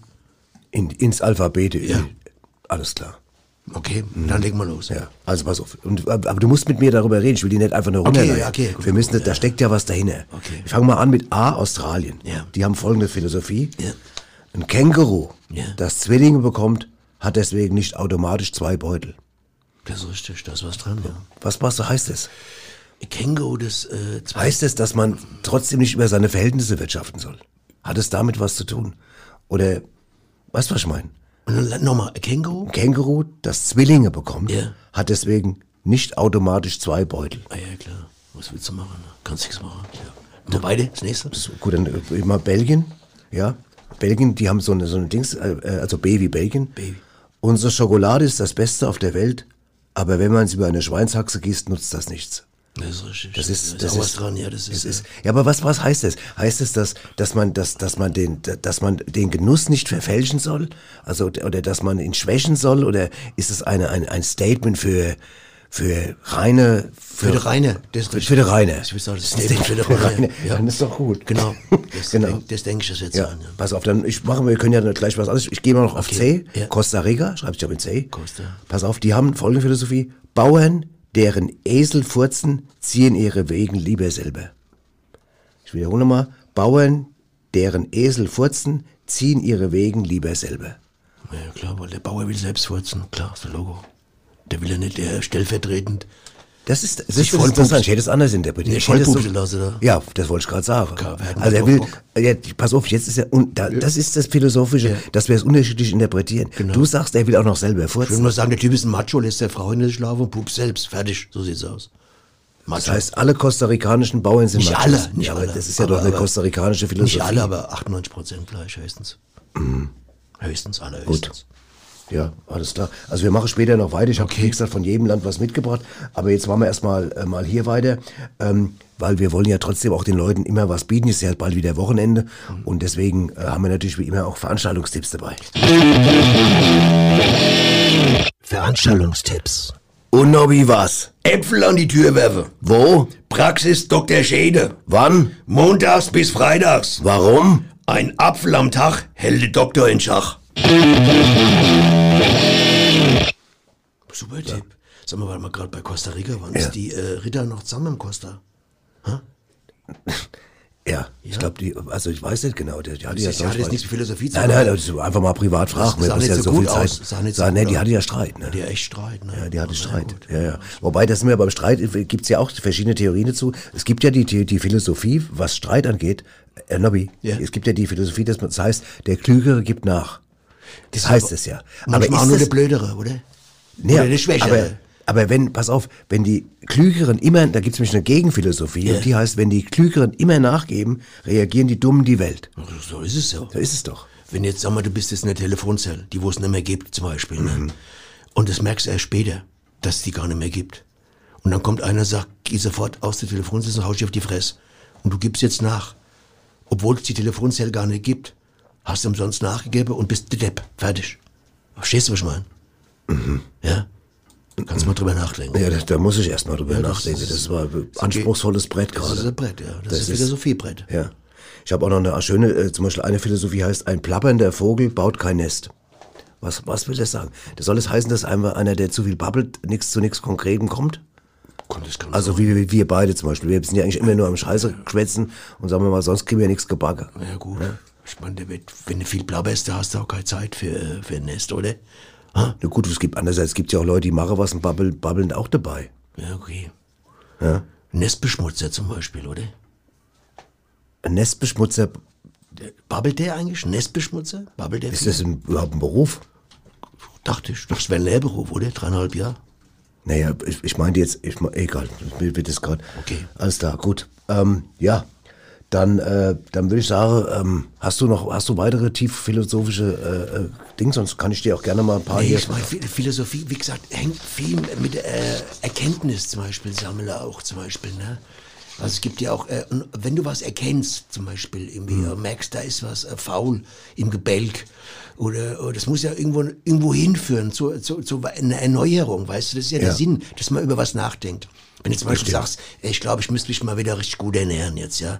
In, ins Alphabet. Ja. Alles klar. Okay, dann legen wir los. Ja, also pass auf. Und, aber du musst mit mir darüber reden. Ich will die nicht einfach nur Okay, runterleihen. ja, okay, gut, Wir müssen, gut, da ja. steckt ja was dahinter. Okay. Ich fange mal an mit A, Australien. Ja. Die haben folgende Philosophie. Ja. Ein Känguru, Ja. das Zwillinge bekommt, hat deswegen nicht automatisch zwei Beutel. Das ist richtig, da ist was dran, ja. Was, was heißt das? Känguru, das, äh, Heißt es, dass man trotzdem nicht über seine Verhältnisse wirtschaften soll? Hat es damit was zu tun? Oder, weißt du, was ich meine? Nochmal, Känguru? Ein Känguru, das Zwillinge bekommt, Ja. hat deswegen nicht automatisch zwei Beutel. Ah ja, klar. Was willst du machen? Kannst nichts machen. Ja. Und beide, das nächste? So, Gut, dann äh, immer Belgien, ja. Belgien, die haben so eine, so eine Dings, äh, äh, also B wie Belgien. Baby. Unsere Schokolade ist das Beste auf der Welt, aber wenn man es über eine Schweinshaxe gießt, nutzt das nichts. Das ist richtig. Das ist, da das was ist, dran, ja, das ist, das ist, ja, aber was, was heißt das? Heißt es, dass, dass man, dass, dass man den, dass man den Genuss nicht verfälschen soll? Also, oder dass man ihn schwächen soll? Oder ist es eine, ein, ein Statement für, für reine, Für die Reine. Das, für, für die reine? Ich will sagen, das Ein Statement für die Reine. Ja. Dann ist doch gut. Genau. Das, Genau. denk, das denke ich jetzt Ja, an. Ja. pass auf, dann ich mache, wir können ja gleich was anderes. Ich gehe mal noch auf Okay, C. ja. Costa Rica, schreibt sich auch mit C. Costa. Pass auf, die haben folgende Philosophie. Bauern, deren Esel furzen, ziehen ihre Wegen lieber selber. Ich wiederhole mal. Bauern, deren Esel furzen, ziehen ihre Wegen lieber selber. ja, klar, weil der Bauer will selbst furzen. Klar, ist der Logo. Der will ja nicht der stellvertretend. Das ist, das ist interessant. Ich hätte es anders interpretiert. Nee, Ich hätte es voll pupsen lassen, oder? Ja, das wollte ich gerade sagen. Klar, also er will, ja, pass auf, jetzt ist er, und da, das ist das Philosophische, Ja. dass wir es unterschiedlich interpretieren. Genau. Du sagst, er will auch noch selber Ich will furzen. nur sagen, der Typ ist ein Macho, lässt der Frau hinter sich laufen und pupt selbst. Fertig, so sieht's aus. Macho. Das heißt, alle kostarikanischen Bauern sind Nicht Machos. alle, nicht ja, aber alle. das ist ja Aber- doch eine aber kostarikanische Philosophie. Nicht alle, aber 98 Prozent gleich, höchstens. Höchstens, alle höchstens. Ja, alles klar. Also wir machen später noch weiter. Ich habe, Okay. wie gesagt, von jedem Land was mitgebracht. Aber jetzt machen wir erstmal äh, mal hier weiter, ähm, weil wir wollen ja trotzdem auch den Leuten immer was bieten. Es ist ja bald wieder Wochenende. Und deswegen äh, haben wir natürlich wie immer auch Veranstaltungstipps dabei. Veranstaltungstipps. Und Nobby, was? Äpfel an die Tür werfen. Wo? Praxis Dr. Schäde. Wann? Montags bis freitags. Warum? Ein Apfel am Tag hält der Doktor in Schach. Super Tipp. Sag mal, weil wir gerade bei Costa Rica waren, Ja. ist die äh, Ritter noch zusammen im Costa? Ja, ich glaube, die, also ich weiß nicht genau. Die, die hatte ja Das hat jetzt nichts mit Philosophie zu Nein, nein, das ist einfach mal privat fragen. sah Das ist nicht ja so so viel Zeit. aus, sah nicht so Sah- nee, die hatte ja Streit. Ne? Die echt Streit, ne? Ja, die hatte Na Streit. Ja, ja. Wobei, das sind wir beim Streit, gibt es ja auch verschiedene Theorien dazu. Es gibt ja die, die, die Philosophie, was Streit angeht, äh, Nobby, Ja. es gibt ja die Philosophie, dass man, das heißt, der Klügere gibt nach. Das heißt es ja. Auch ist nur das- der Blödere, oder? Nee, oder der Schwächere. Aber, aber wenn, pass auf, wenn die Klügeren immer, da gibt es nämlich eine Gegenphilosophie, Ja. und die heißt, wenn die Klügeren immer nachgeben, reagieren die Dummen die Welt. So ist es so. So ist es doch. Wenn jetzt, sag mal, du bist jetzt in der Telefonzelle, die wo es nicht mehr gibt zum Beispiel, Mhm. ne? und das merkst du erst später, dass es die gar nicht mehr gibt. Und dann kommt einer sagt, geh sofort aus der Telefonzelle und hau dich auf die Fresse. Und du gibst jetzt nach. Obwohl es die Telefonzelle gar nicht gibt. Hast du umsonst nachgegeben und bist der Depp. Fertig. Verstehst du, was ich meine? Ja? Kannst mal drüber nachdenken. Mhm. Ja, da, da muss ich erst mal drüber Ja, das nachdenken. ist- Das war ein anspruchsvolles Brett Das gerade. ist ein Brett, ja. Das, Das ist ein Philosophiebrett. Ja. Ich habe auch noch eine schöne, äh, zum Beispiel eine Philosophie heißt, ein plappernder Vogel baut kein Nest. Was, was will das sagen? Das soll es heißen, dass einfach einer, der zu viel babbelt, nichts zu nichts Konkretem kommt? Das Also wie, wie wir beide zum Beispiel. Wir sind ja eigentlich immer nur am Scheiße schwätzen und sagen wir mal, sonst kriegen wir nichts gebacken. Ja gut. Ich meine, wenn du viel blabberst, da hast du auch keine Zeit für, äh, für ein Nest, oder? Na gut, es gibt andererseits, es gibt ja auch Leute, die machen was und babbeln, babbeln auch dabei. Ja, okay. Ja. Nestbeschmutzer zum Beispiel, oder? Ein Nestbeschmutzer, babbelt der eigentlich? Nestbeschmutzer? Babbelt der ist viel? das ein, überhaupt ein Beruf? Dachte ich. Das wäre ein Lehrberuf, oder? Dreieinhalb Jahre. Naja, ich, ich meinte jetzt, ich, egal, mir wird das gerade. Okay. Alles klar, gut. Ähm, ja, dann, äh, dann würde ich sagen, ähm, hast du noch, hast du weitere tief philosophische äh, äh, Dinge? Sonst kann ich dir auch gerne mal ein paar Nee, hier. ich meine, Philosophie, wie gesagt, hängt viel mit äh, Erkenntnis zum Beispiel, sammle auch zum Beispiel, ne? Also es gibt ja auch, äh, wenn du was erkennst, zum Beispiel, irgendwie Mhm. äh, merkst, da ist was äh, faul im Gebälk, oder, oder das muss ja irgendwo, irgendwo hinführen, zu, zu, zu einer Erneuerung, weißt du, das ist ja, der Ja. Sinn, dass man über was nachdenkt. Wenn du zum Beispiel sagst, ey, ich glaube, ich müsste mich mal wieder richtig gut ernähren jetzt, ja.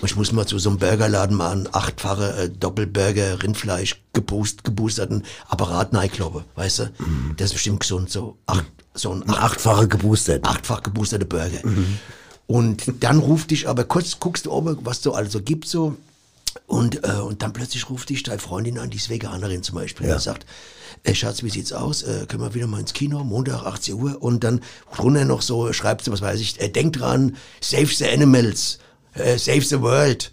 Und ich muss mal zu so einem Burgerladen mal einen achtfache äh, Doppelburger, Rindfleisch, geboost, geboosterten Apparat neikloppe, weißt du? Das ist bestimmt gesund, so acht, so ein, Ein achtfache geboostert. achtfach geboosterte Burger. Und dann ruft dich aber kurz, guckst du oben, was so also gibt so. Und, äh, und dann plötzlich ruft dich deine Freundin an, die ist Veganerin zum Beispiel. Ja. Und sagt, äh, Schatz, wie sieht's aus? Äh, können wir wieder mal ins Kino? Montag, 18 Uhr. Und dann drunter noch so, schreibt sie, was weiß ich, äh, denk dran, save the animals, äh, save the world.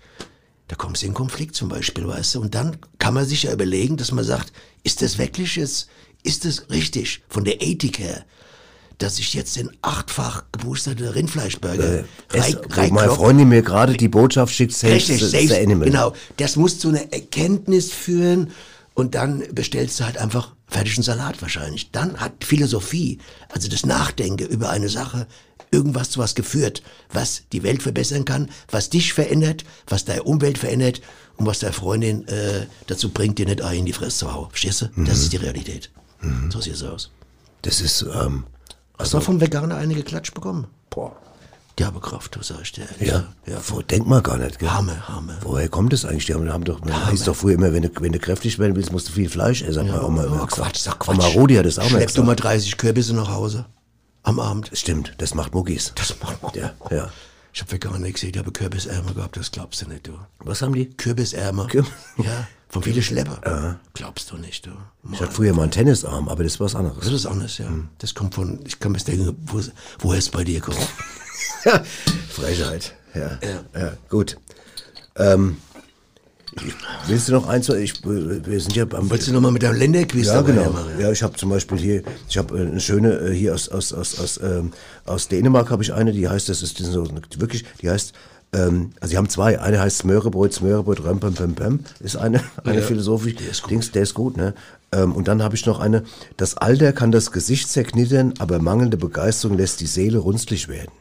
Da kommst du in Konflikt zum Beispiel, weißt du? Und dann kann man sich ja überlegen, dass man sagt, ist das wirklich jetzt, ist das richtig von der Ethik her? Dass ich jetzt den achtfach geboosterte Rindfleischburger Äh, es, rein, wo meine. Freundin mir gerade die Botschaft schickt, safe Richtig, safe, the animal. genau. Das muss zu einer Erkenntnis führen und dann bestellst du halt einfach fertigen Salat wahrscheinlich. Dann hat Philosophie, also das Nachdenken über eine Sache, irgendwas zu was geführt, was die Welt verbessern kann, was dich verändert, was deine Umwelt verändert und was deine Freundin äh, dazu bringt, dir nicht Ei in die Fresse zu hauen. Verstehst du? Mhm. Das ist die Realität. So sieht es aus. Das ist, ähm, Hast du auch vom Veganer eine geklatscht bekommen? Boah. Die habe Kraft, sag ich dir. ja, ja. Wo, denkt man gar nicht, gell? Hammer, Hammer. Woher kommt das eigentlich? Die haben, haben doch, man hieß doch früher immer, wenn du, wenn du kräftig werden willst, musst du viel Fleisch essen. Ja, immer Oh, gesagt. Quatsch, sag Quatsch. Oma Rudi hat das auch mal Schlepp du mal gesagt. 30 Kürbisse nach Hause. Am Abend. Stimmt, das macht Muckis. Das macht man. Ja, ja. Ich hab Veganer gesehen, die haben Kürbisärmer gehabt, das glaubst du nicht, du. Was haben die? Kürbisärmer. Kür- ja, von viele Schlepper. Glaubst du nicht, du. Ich hatte früher mal einen Tennisarm, aber das ist was anderes. Das ist anders, ja. Das kommt von, ich kann mir denken, wo, woher es bei dir kommt. Frechheit. Ja. Ja. ja. gut. Ähm, willst du noch eins? Ich, wir sind ja beim. Wolltest du nochmal mit deinem Länderquiz Ja, genau. machen? Ja, ich habe zum Beispiel hier, ich habe eine schöne äh, hier aus aus aus aus, ähm, aus Dänemark habe ich eine, die heißt, das ist so wirklich, die heißt, ähm, also sie haben zwei. Eine heißt Smörebrot, Smörebrot, Römpem, Pem, Pem, ist eine eine Ja, Philosophie. der ist gut. Dings, der ist gut, ne? Ähm, und dann habe ich noch eine. Das Alter kann das Gesicht zerknittern, aber mangelnde Begeisterung lässt die Seele runzlig werden.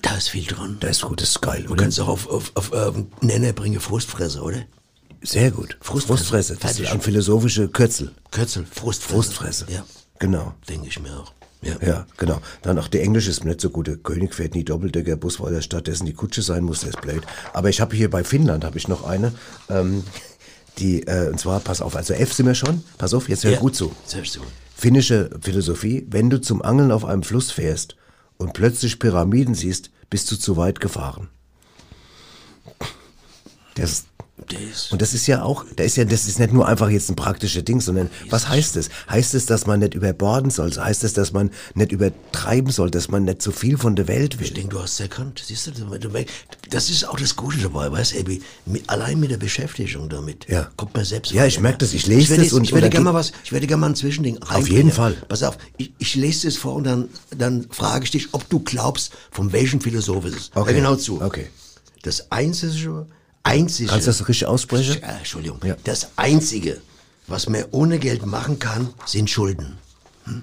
Da ist viel dran. Das ist gut, das ist geil, Du oder? kannst auch auf, auf, auf, auf Nenner bringen, Frustfresse, oder? Sehr gut. Frustfresse. Frustfresse. Das Fertig. ist ein philosophische Kürzel. Kürzel, Frustfresse. Frustfresse. Ja, Genau. denke ich mir auch. Ja. Ja, genau. Dann auch der Englisch ist mir nicht so gut. Der König fährt nie Doppeldecker Bus, weil er stattdessen die Kutsche sein muss. Der ist blöd. Aber ich habe hier bei Finnland habe ich noch eine, ähm, die äh, und zwar pass auf. Also F sind wir schon. Pass auf, jetzt hör Ja. gut zu. Selbst. Finnische Philosophie: Wenn du zum Angeln auf einem Fluss fährst und plötzlich Pyramiden siehst, bist du zu weit gefahren. Das Das. und das ist ja auch, da ist ja, das ist nicht nur einfach jetzt ein praktisches Ding, sondern was heißt es? Heißt es, dass man nicht überborden soll? Heißt es, dass man nicht übertreiben soll, dass man nicht zu viel von der Welt Ich will? denke, du hast es erkannt. Siehst du, das ist auch das Gute dabei, weißt du, allein mit der Beschäftigung damit Ja. kommt man selbst Ja, ich weiter. merk das, ich lese ich werde das und- ich werde gerne mal was, ich werde gerne mal ein Zwischending reinbringen. jeden Fall. Pass auf, ich, ich lese das vor und dann, dann frage ich dich, ob du glaubst, von welchem Philosoph es ist. Okay. Hör genau zu. Okay. Das einzige, einzige. Kannst du das richtig aussprechen? Äh, Entschuldigung. Ja. Das einzige, was man ohne Geld machen kann, sind Schulden. Hm?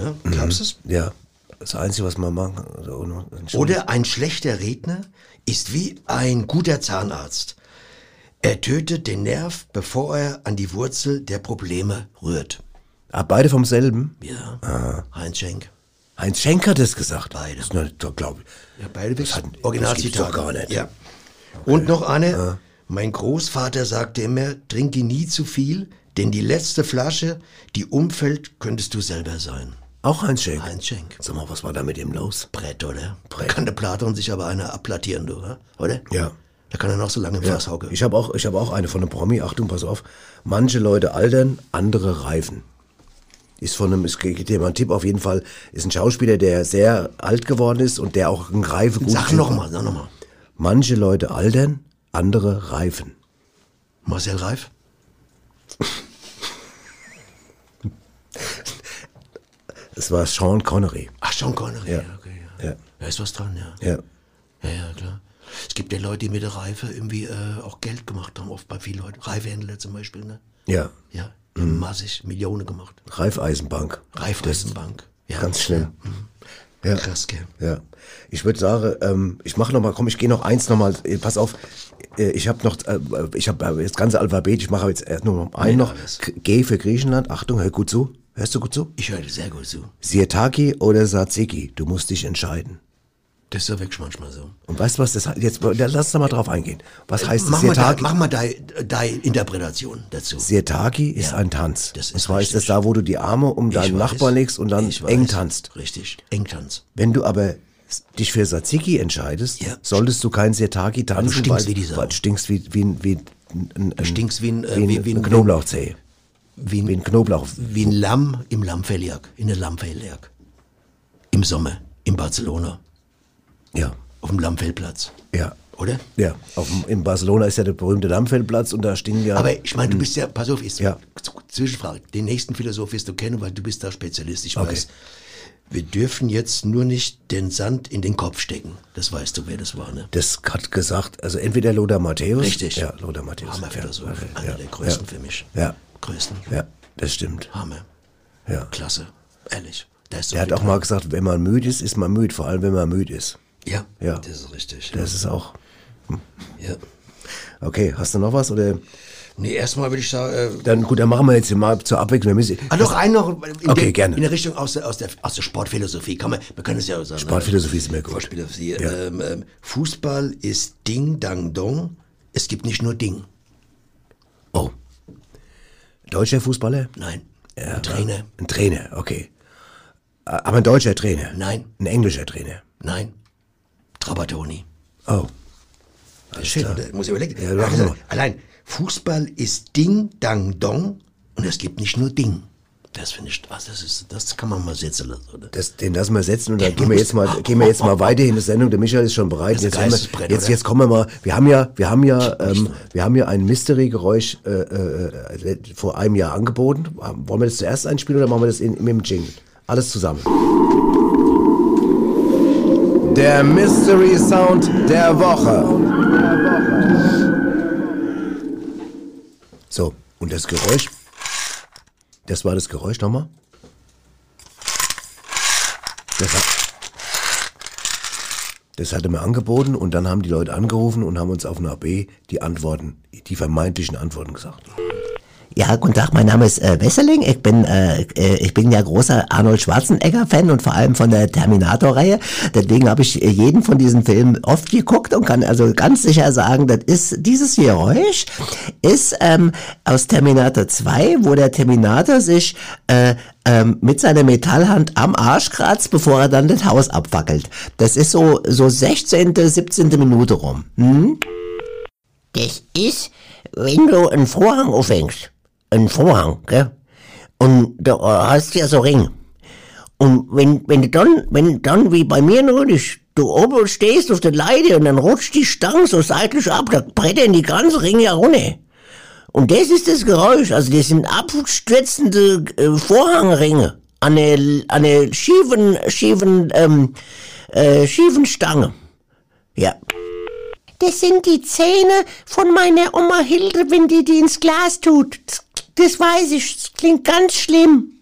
Ja, glaubst du es? Ja, das Einzige, was man machen kann. also Oder ein schlechter Redner ist wie ein guter Zahnarzt. Er tötet den Nerv, bevor er an die Wurzel der Probleme rührt. Ah, beide vom selben? Ja, Heinz Schenk. Heinz Schenk hat es gesagt. Beide. Das ist noch, glaube ich. Ja, beide Das hat- wirklich das Originalzitate. gibt's doch gar nicht. Ja. Und noch eine. Mein Großvater sagte immer, trinke nie zu viel, denn die letzte Flasche, die umfällt, könntest du selber sein. Auch Heinz Schenk. Heinz Schenk. Sag mal, was war da mit ihm los? Brett, oder? Brett. Da kann der Platon sich aber einer abplattieren, du, oder? oder? Ja. Da kann er noch so lange im Ja. Fass hocken. Ich habe auch, ich hab auch eine von einem Promi. Achtung, pass auf. Manche Leute altern, andere reifen. Ist von einem, es geht dir mal ein Tipp auf jeden Fall, ist ein Schauspieler, der sehr alt geworden ist und der auch ein Reife gut Sag nochmal, sag nochmal. Manche Leute altern, andere reifen. Marcel Reif? Es war Sean Connery. Ach, Sean Connery. Ja. Okay, ja. Ja. Da ist was dran, ja. Ja. Ja, ja, klar. Es gibt ja Leute, die mit der Reife irgendwie äh, auch Geld gemacht haben, oft bei vielen Leuten. Reifehändler zum Beispiel, ne? Ja. Ja, haben massig Millionen gemacht. Reifeisenbank. Raiffeisenbank. Ja, Ganz schlimm. Ja, mhm. Ja. Krass, gell? Ja. Ich würde sagen, ähm, ich mache noch mal, komm, ich gehe noch eins noch mal, äh, pass auf, äh, ich habe noch, äh, ich habe äh, das ganze Alphabet, ich mache aber jetzt erst nur noch einen noch. alles. K- G für Griechenland, Achtung, hör gut zu, hörst du gut zu? Ich höre sehr gut zu. Sirtaki oder Tzatziki, du musst dich entscheiden. Das ist ja wirklich manchmal so. Und weißt du was, das, jetzt, lass da mal drauf eingehen. Was heißt mach, mal da, Sirtaki? mach mal deine deine Interpretation dazu. Sirtaki ist Ja. ein Tanz. Das und ist zwar ist das richtig. da, wo du die Arme um deinen weiß. Nachbarn legst und dann eng tanzt. Richtig, eng tanzt. Wenn du aber dich für Tzatziki entscheidest, Ja. solltest du kein Sirtaki tanzen, stinkst weil, wie die Sau. weil du stinkst wie, wie, ein- wie, ein, ein, stinkst wie ein, äh, wie, ein, wie- wie ein- Knoblauchzehe. Wie ein, Wie ein Knoblauch. wie ein Lamm im Lammfelljagd, in der Lammfelljagd. Im Sommer, in Barcelona, Ja, auf dem Lammfellplatz. ja. Oder? Ja, auf, dem- in Barcelona ist ja der berühmte Dammfeldplatz und da stehen ja. Aber ich meine, du bist ja, pass auf, ist, Ja. Zwischenfrage, den nächsten Philosoph wirst du kennen, weil du bist da Spezialist, ich Okay. weiß. Wir dürfen jetzt nur nicht den Sand in den Kopf stecken. Das weißt du, wer das war, ne? das hat gesagt, also entweder Lothar Matthäus. Richtig. Ja, Lothar Matthäus. Hammerphilosoph, ja, einer ja, der größten ja. für mich. Ja. Größten. Ja, das stimmt. Hammer. Ja. Klasse. Ehrlich. Da ist so Er hat auch mal gesagt, wenn man müde ist, ist man müde, vor allem wenn man müde ist. Ja, Ja. das ist richtig. Das ist auch. ja. Okay, hast du noch was? Oder Nee, erstmal würde ich sagen, äh, dann gut, dann machen wir jetzt mal zur Abwechslung. Ah, noch ein noch. In Okay, der, gerne. In der Richtung aus der, aus der, aus der Sportphilosophie. Kann man, wir können es ja auch sagen. Sportphilosophie ist mir gut. Sportphilosophie. Ja. Ähm, ähm, Fußball ist Ding, Dang, Dong. Es gibt nicht nur Ding. Oh. Deutscher Fußballer? Nein. Ein Trainer. Ein Trainer, okay. Aber ein deutscher Trainer? Nein. Ein englischer Trainer? Nein. Trapattoni. Oh. Shit, oder? Muss ich überlegen. Ja, wir. allein, Fußball ist Ding, Dang, Dong. Und es gibt nicht nur Ding. Das finde ich, also das ist, das kann man mal setzen lassen, oder? Das, den lassen wir setzen und dann gehen wir jetzt mal, gehen wir jetzt mal weiter in die Sendung. Der Michael ist schon bereit. Das Jetzt, haben wir, jetzt, jetzt kommen wir mal. Wir haben ja, wir haben ja, ähm, wir haben ja ein Mystery-Geräusch äh, äh, vor einem Jahr angeboten. Wollen wir das zuerst einspielen oder machen wir das in, mit dem Jingle? Alles zusammen. Der Mystery Sound der Woche. So, und das Geräusch. Das war das Geräusch nochmal. Das, hat, das hatte mir angeboten und dann haben die Leute angerufen und haben uns auf einer AB die Antworten, die vermeintlichen Antworten gesagt. Ja, guten Tag, mein Name ist äh, Wesseling. Ich bin, äh, äh, ich bin ja großer Arnold Schwarzenegger-Fan und vor allem von der Terminator-Reihe. Deswegen habe ich äh, jeden von diesen Filmen oft geguckt und kann also ganz sicher sagen, das ist dieses Geräusch ist ähm, aus Terminator 2, wo der Terminator sich äh, ähm, mit seiner Metallhand am Arsch kratzt, bevor er dann das Haus abfackelt. Das ist so so 16., 17. Minute rum. Hm? Das ist, wenn du einen Vorhang aufhängst. Einen Vorhang, gell? Und da hast ja so Ring. Und wenn, wenn du dann, wenn dann wie bei mir neulich, du oben stehst auf der Leite und dann rutscht die Stange so seitlich ab, da brettern die ganzen Ringe ja runter. Und das ist das Geräusch, also das sind abstürzende äh, Vorhangringe an der, an der schiefen, schiefen, ähm, äh, schiefen Stange. Ja. Das sind die Zähne von meiner Oma Hilde, wenn die die ins Glas tut. Das, weiß ich, das klingt ganz schlimm.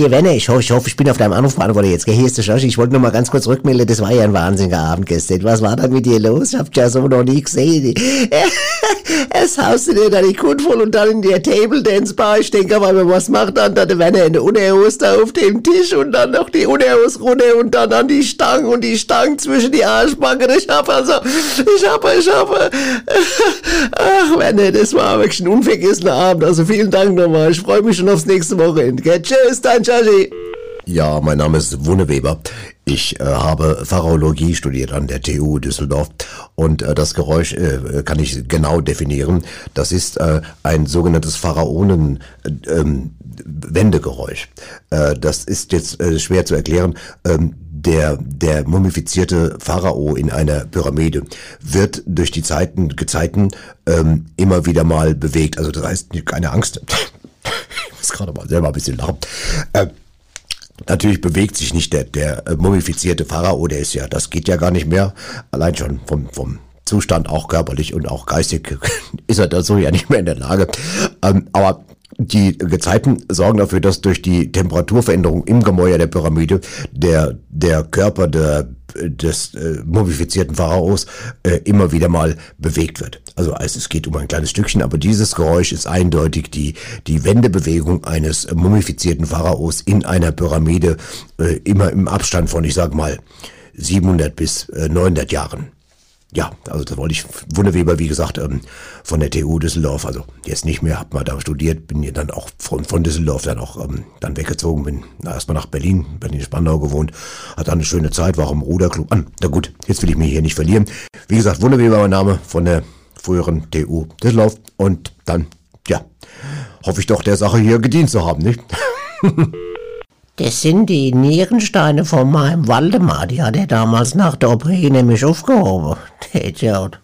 Hier, Werner, ich, ho ich hoffe, ich bin auf deinem Anrufbeantworter jetzt. Gell? Hier ist der Schorsch. Ich wollte nur mal ganz kurz rückmelden. Das war ja ein wahnsinniger Abend gestern. Was war da mit dir los? Ich hab dich ja so noch nie gesehen. Es haust du dir da die Kunden voll und dann in der Table Dance Bar. Ich denke aber, was macht dann da der Werner in der Unterhose da auf dem Tisch und dann noch die Unterhose runter und dann an die Stangen und die Stangen zwischen die Arschbacken. Ich hab also, ich hab, ich hab, ach Werner, das war wirklich ein unvergessener Abend. Also vielen Dank nochmal. Ich freue mich schon aufs nächste Wochenende. Tschüss, dein Chachi. Ja, mein Name ist Wunneweber. Ich äh, habe Pharmaologie studiert an der TU Düsseldorf und äh, das Geräusch äh, kann ich genau definieren. Das ist äh, ein sogenanntes Pharaonen äh, ähm. Äh, das ist jetzt schwer zu erklären. Ähm, der, der mumifizierte Pharao in einer Pyramide wird durch die Zeiten, Gezeiten ähm, immer wieder mal bewegt. Also das heißt, keine Angst. Muss gerade mal selber ein bisschen lachen. Äh, Natürlich bewegt sich nicht der, der äh, mumifizierte Pharao, der ist ja, das geht ja gar nicht mehr. Allein schon vom, vom Zustand, auch körperlich und auch geistig, ist er dazu ja nicht mehr in der Lage. Ähm, aber die Gezeiten sorgen dafür, dass durch die Temperaturveränderung im Gemäuer der Pyramide der, der Körper der, des äh, mumifizierten Pharaos äh, immer wieder mal bewegt wird. Also es, es geht um ein kleines Stückchen, aber dieses Geräusch ist eindeutig die, die Wendebewegung eines mumifizierten Pharaos in einer Pyramide, äh, immer im Abstand von, ich sag mal, 700 bis äh, 900 Jahren. Ja, also das wollte ich, Wunderweber, wie gesagt, ähm, von der TU Düsseldorf, also jetzt nicht mehr, hab mal da studiert, bin ja dann auch von, von Düsseldorf dann auch ähm, dann weggezogen, bin erstmal nach Berlin, Berlin-Spandau gewohnt, hatte dann eine schöne Zeit, war auch im Ruderclub an. Na gut, jetzt will ich mich hier nicht verlieren. Wie gesagt, Wunderweber mein Name von der früheren TU Düsseldorf und dann, ja, hoffe ich doch der Sache hier gedient zu haben, nicht? Das sind die Nierensteine von meinem Waldemar. Die hat er damals nach der OP nämlich aufgehoben. Idiot.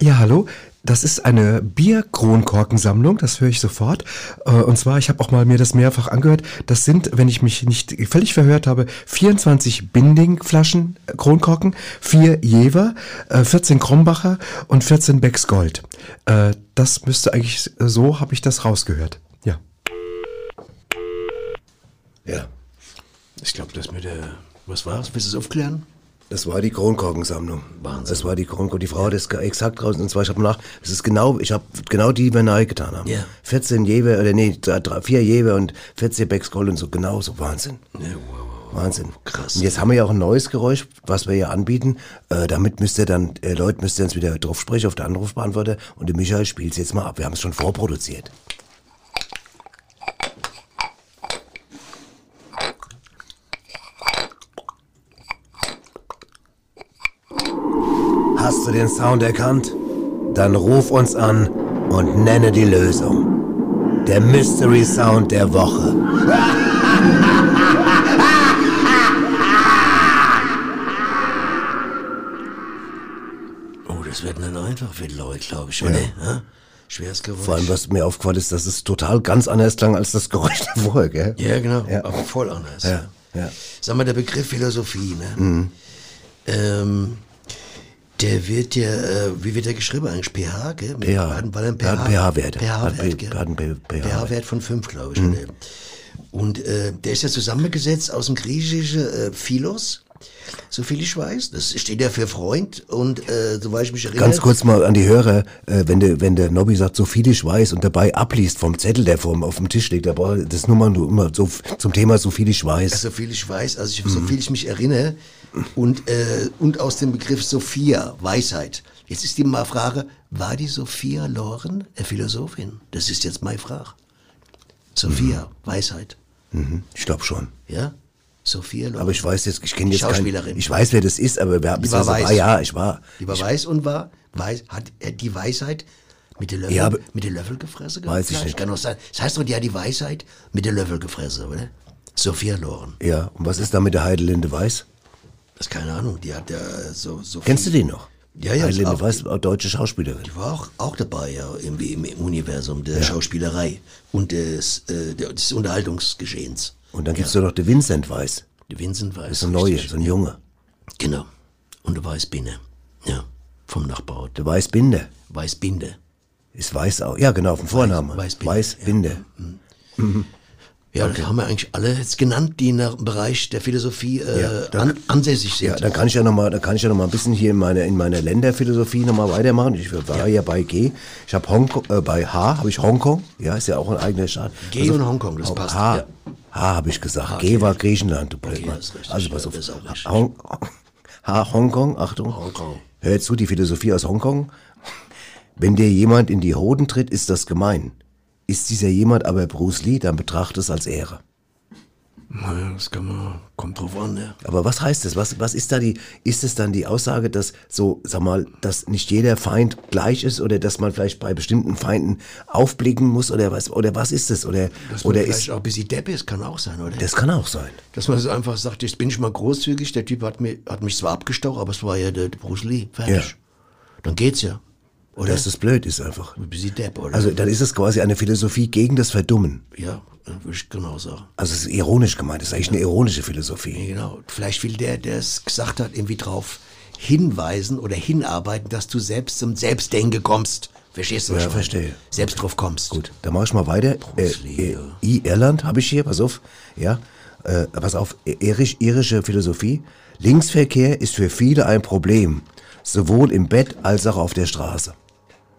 Ja, hallo. Das ist eine Bierkronkorkensammlung, das höre ich sofort. Äh, Und zwar, ich habe auch mal mir das mehrfach angehört. Das sind, wenn ich mich nicht völlig verhört habe, 24 Binding-Flaschen äh, Kronkorken, 4 Jever, äh, 14 Krombacher und 14 Becks Gold. Äh, Das müsste eigentlich, so habe ich das rausgehört. Ja. Ich glaube, das mit der. Was war's? Willst du es aufklären? das war die Kronkorkensammlung. Wahnsinn. Das war die Kronkorken. Die Frau hat das ge- exakt raus. Und zwar, ich habe nach, es ist genau, ich habe genau die, die wir nahe getan haben. Ja. 14 Jewe, oder nee, drei, drei, vier Jewe und 14 Becks Gold und so, genau so. Wahnsinn. Ja, wow. Wahnsinn. Krass. Und jetzt haben wir ja auch ein neues Geräusch, was wir ja anbieten. Äh, damit müsst ihr dann, äh, Leute, müsst ihr uns wieder drauf sprechen auf der Anrufbeantworter. Und der Michael spielt jetzt mal ab. Wir haben es schon vorproduziert. Hast du den Sound erkannt? Dann ruf uns an und nenne die Lösung. Der Mystery Sound der Woche. Oh, das wird nicht einfach für die Leute, glaube ich, oder? Ja. Schweres Geräusch. Vor allem, was mir aufgefallen ist, dass es total ganz anders klang als das Geräusch davor, gell? Ja, genau. Ja. Aber voll anders. Ja, ja. Sag mal, der Begriff Philosophie, ne? Ähm, der wird ja, äh, wie wird der geschrieben eigentlich? pH, gell? Mit pH. Hat pH-Wert. Hat pH-Wert, pH-Wert. pH-Wert von 5, glaube ich. oder? Und äh, der ist ja zusammengesetzt aus dem griechischen äh, Philos, so viel ich weiß. Das steht ja für Freund und äh, soweit ich mich erinnere. Ganz kurz mal an die Hörer, äh, wenn, der, wenn der Nobby sagt, so viel ich weiß und dabei abliest vom Zettel, der vor, auf dem Tisch liegt, da braucht er- das ist nur mal nur immer so zum Thema so viel ich weiß. so viel ich weiß, also ich, Mhm. so viel ich mich erinnere und, äh, und aus dem Begriff Sophia, Weisheit. Jetzt ist die mal Frage, war die Sophia Loren eine Philosophin? Das ist jetzt meine Frage. Sophia, Weisheit, Mhm, ich glaube schon. ja? Sophia Loren. Aber ich weiß jetzt, ich kenne Die jetzt Schauspielerin. ich weiß, wer das ist, aber wer Die war weiß. Ah, ja, ich war. Die war weiß und war, weiß, hat er die Weisheit mit der Löffel, Ja, mit der Löffel gefressen? Weiß ich nicht. Kann auch sein. Das heißt doch, die hat die Weisheit mit der Löffel gefressen, oder? Sophia Loren. Ja, und was ist da mit der Heidelinde Weiß? Das ist keine Ahnung, die hat ja so, so Kennst du die noch? Ja, ja, ist auch- Weiß, deutsche Schauspielerin. Die war auch, auch dabei, ja, irgendwie im, im Universum der Schauspielerei und des, äh, des Unterhaltungsgeschehens. Und dann gibt's doch noch den Vincent Weiß. Der Vincent Weiß. Das ist ein neuer, so ein Junge. Genau. Und der Weißbinde. Ja, vom Nachbarort. Der Weißbinde. Weißbinde. Ist Weiß auch. Ja, genau, vom Vornamen. Weißbinde, Weißbinde. Ja, das haben wir eigentlich alle jetzt genannt, die dem Bereich der Philosophie äh, Ja, dann- an, ansässig sind. Ja, dann kann ich ja noch mal, dann kann ich ja noch mal ein bisschen hier in meiner in meiner Länderphilosophie noch mal weitermachen. Ich war ja, bei G. Ich habe Hongkong, äh, bei H habe ich Hongkong. Ja, ist ja auch ein eigener Staat. G und Hongkong, das passt, H, ja. H habe ich gesagt. H, G okay. war Griechenland, du Okay, das ist richtig, Also pass ja, auf. das ist auch richtig. Hong, H, Hongkong, Achtung. Hongkong. Hör zu, die Philosophie aus Hongkong. Wenn dir jemand in die Hoden tritt, ist das gemein. Ist dieser jemand aber Bruce Lee, dann betrachte es als Ehre. Naja, das kann man, kommt drauf an, ja. Aber was heißt das? Was, was ist da die, ist es dann die Aussage, dass so, sag mal, dass nicht jeder Feind gleich ist oder dass man vielleicht bei bestimmten Feinden aufblicken muss oder was, oder was ist das? Oder, Dass man oder vielleicht ist, auch ein bisschen Depp ist, kann auch sein, oder? das kann auch sein. Dass man so einfach sagt, jetzt bin ich mal großzügig, der Typ hat, mir, hat mich zwar abgestochen, aber es war ja der, der Bruce Lee, fertig. Ja. Dann geht's ja. Oder? Dass das blöd ist einfach. ein bisschen Depp, oder? Also dann ist es quasi eine Philosophie gegen das Verdummen. ja, würde ich genau sagen. Also es ist ironisch gemeint, das ist eigentlich eine ironische Ja, Philosophie. genau. Vielleicht will der, der es gesagt hat, irgendwie drauf hinweisen oder hinarbeiten, dass du selbst zum Selbstdenken kommst. Verstehst du? Ja, ich meine? verstehe. Selbst drauf kommst. Gut, dann mache ich mal weiter. Äh, Bruce Lee, äh, ja. I Irland habe ich hier, pass auf, ja, äh, pass auf, irisch, irische Philosophie. Linksverkehr ist für viele ein Problem, sowohl im Bett als auch auf der Straße.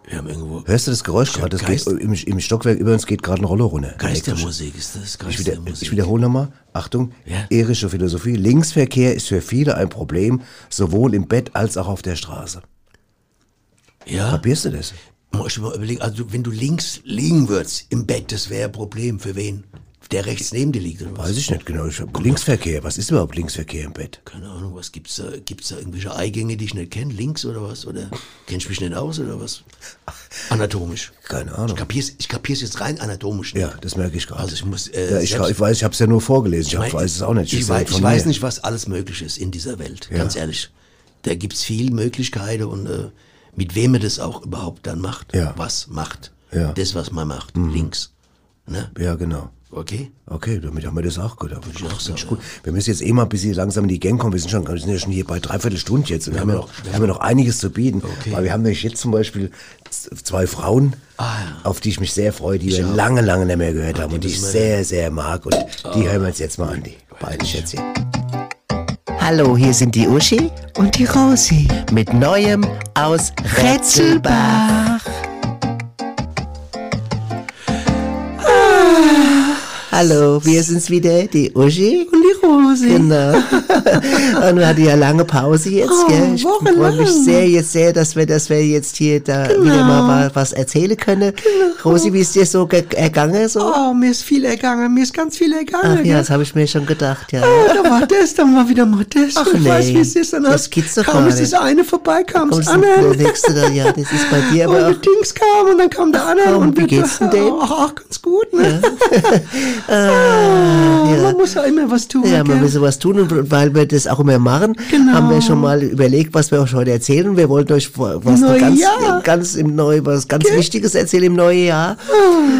Wir haben irgendwo Hörst du das Geräusch gerade? Im, im Stockwerk über uns geht gerade eine Rolle runter. Geistermusik ist das. Ich, wieder, Geistermusik. ich wiederhole nochmal. Achtung, Ja. irische Philosophie. Linksverkehr ist für viele ein Problem, sowohl im Bett als auch auf der Straße. Ja. Kapierst du das? Muss ich mal überlegen, also wenn du links liegen würdest im Bett, das wäre ein Problem. Für wen? Der rechts neben dir liegt oder was? Weiß ich nicht genau. Ich Linksverkehr. Was ist überhaupt Linksverkehr im Bett? Keine Ahnung, was gibt's da? Gibt's da irgendwelche Eingänge, die ich nicht kenne? Links oder was? Oder kenn ich mich nicht aus oder was? Anatomisch. Keine Ahnung. Ich kapier's, ich kapier's jetzt rein anatomisch. nicht. Ja, das merke ich gerade. Also ich muss, äh, ja, ich, selbst- ich weiß, ich habe es ja nur vorgelesen. Ich, mein, weiß es auch nicht. Ich, ist weiß, ja ich weiß nicht, was alles möglich ist in dieser Welt, ganz ehrlich. Da gibt's viel Möglichkeiten und äh, mit wem man das auch überhaupt dann macht. Ja. Was macht. Ja. Das, was man macht. Links. Ne? Ja, genau. Okay? Okay, damit haben wir das auch gut. ich auch sagen, gut. Wir müssen jetzt eh mal ein bisschen langsam in die Gang kommen. Wir sind, schon, wir sind ja schon hier bei dreiviertel Stunde jetzt. Und wir haben ja noch, wir haben ja noch einiges zu bieten. Okay. Weil wir haben nämlich jetzt zum Beispiel zwei Frauen, auf die ich mich sehr freue, die wir lange, lange nicht mehr gehört haben und die ich sehr, sehr mag. Und die hören wir uns jetzt mal an, die beiden Schätzchen. Hallo, hier sind die Uschi Und die Rosi. mit Neuem aus Rätselbach. Hallo, wir sind's wieder, die Uschi. Und die Rosi. Genau. Und wir hatten ja lange Pause jetzt, Oh, gell? Ich freue mich sehr jetzt sehr, dass wir, dass wir jetzt hier da Genau. wieder mal wa- was erzählen können. Rosi, wie ist dir so ge- ergangen? So? Oh, mir ist viel ergangen, mir ist ganz viel ergangen. Ach ja, das habe ich mir schon gedacht, ja. Ja, da war das, dann war wieder mal das. Ach, ich weiß, nee. wie es ist. Dann Das gibt's doch kam es das eine vorbei, kam das du- andere. der nächste da, ja, das ist bei dir Und aber der Dings kam und dann kam der andere. komm, und wie geht's denn dem? Ach, ach, ganz gut, ne? Ah, Man muss ja immer was tun. Ja, man müssen was tun und weil wir das auch immer machen, Genau. haben wir schon mal überlegt, was wir euch heute erzählen. Wir wollten euch was Neue ganz, Jahr. ganz im Neu, was ganz Wichtiges erzählen im neuen Jahr.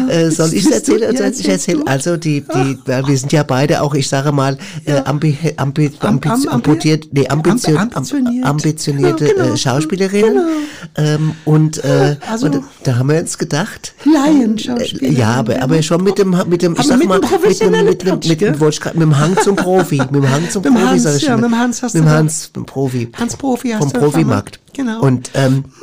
äh, soll ich du- erzählen? ja, Soll ich erzählen? Also die, die, weil wir sind ja beide auch, ich sage mal, äh, ambi, ambi, Am- ambi, am- ambi- amputiert, nee, ambition, Ambi- ambitioniert. ambitionierte genau. äh, Schauspielerinnen. Ähm, und, äh, Also- und da haben wir uns gedacht, Laienschauspielerin, ja, aber, aber schon mit dem, mit dem, ich sag mit mal, einem mit mit mit grad- mit dem Hang zum Profi, mit dem Hang zum Mit dem Profi, Hans, sag ich ja, mit dem Hans hast mit du dem Hans, dem Profi. Hans Profi hast Vom du Profimarkt. Genau. Und, ähm,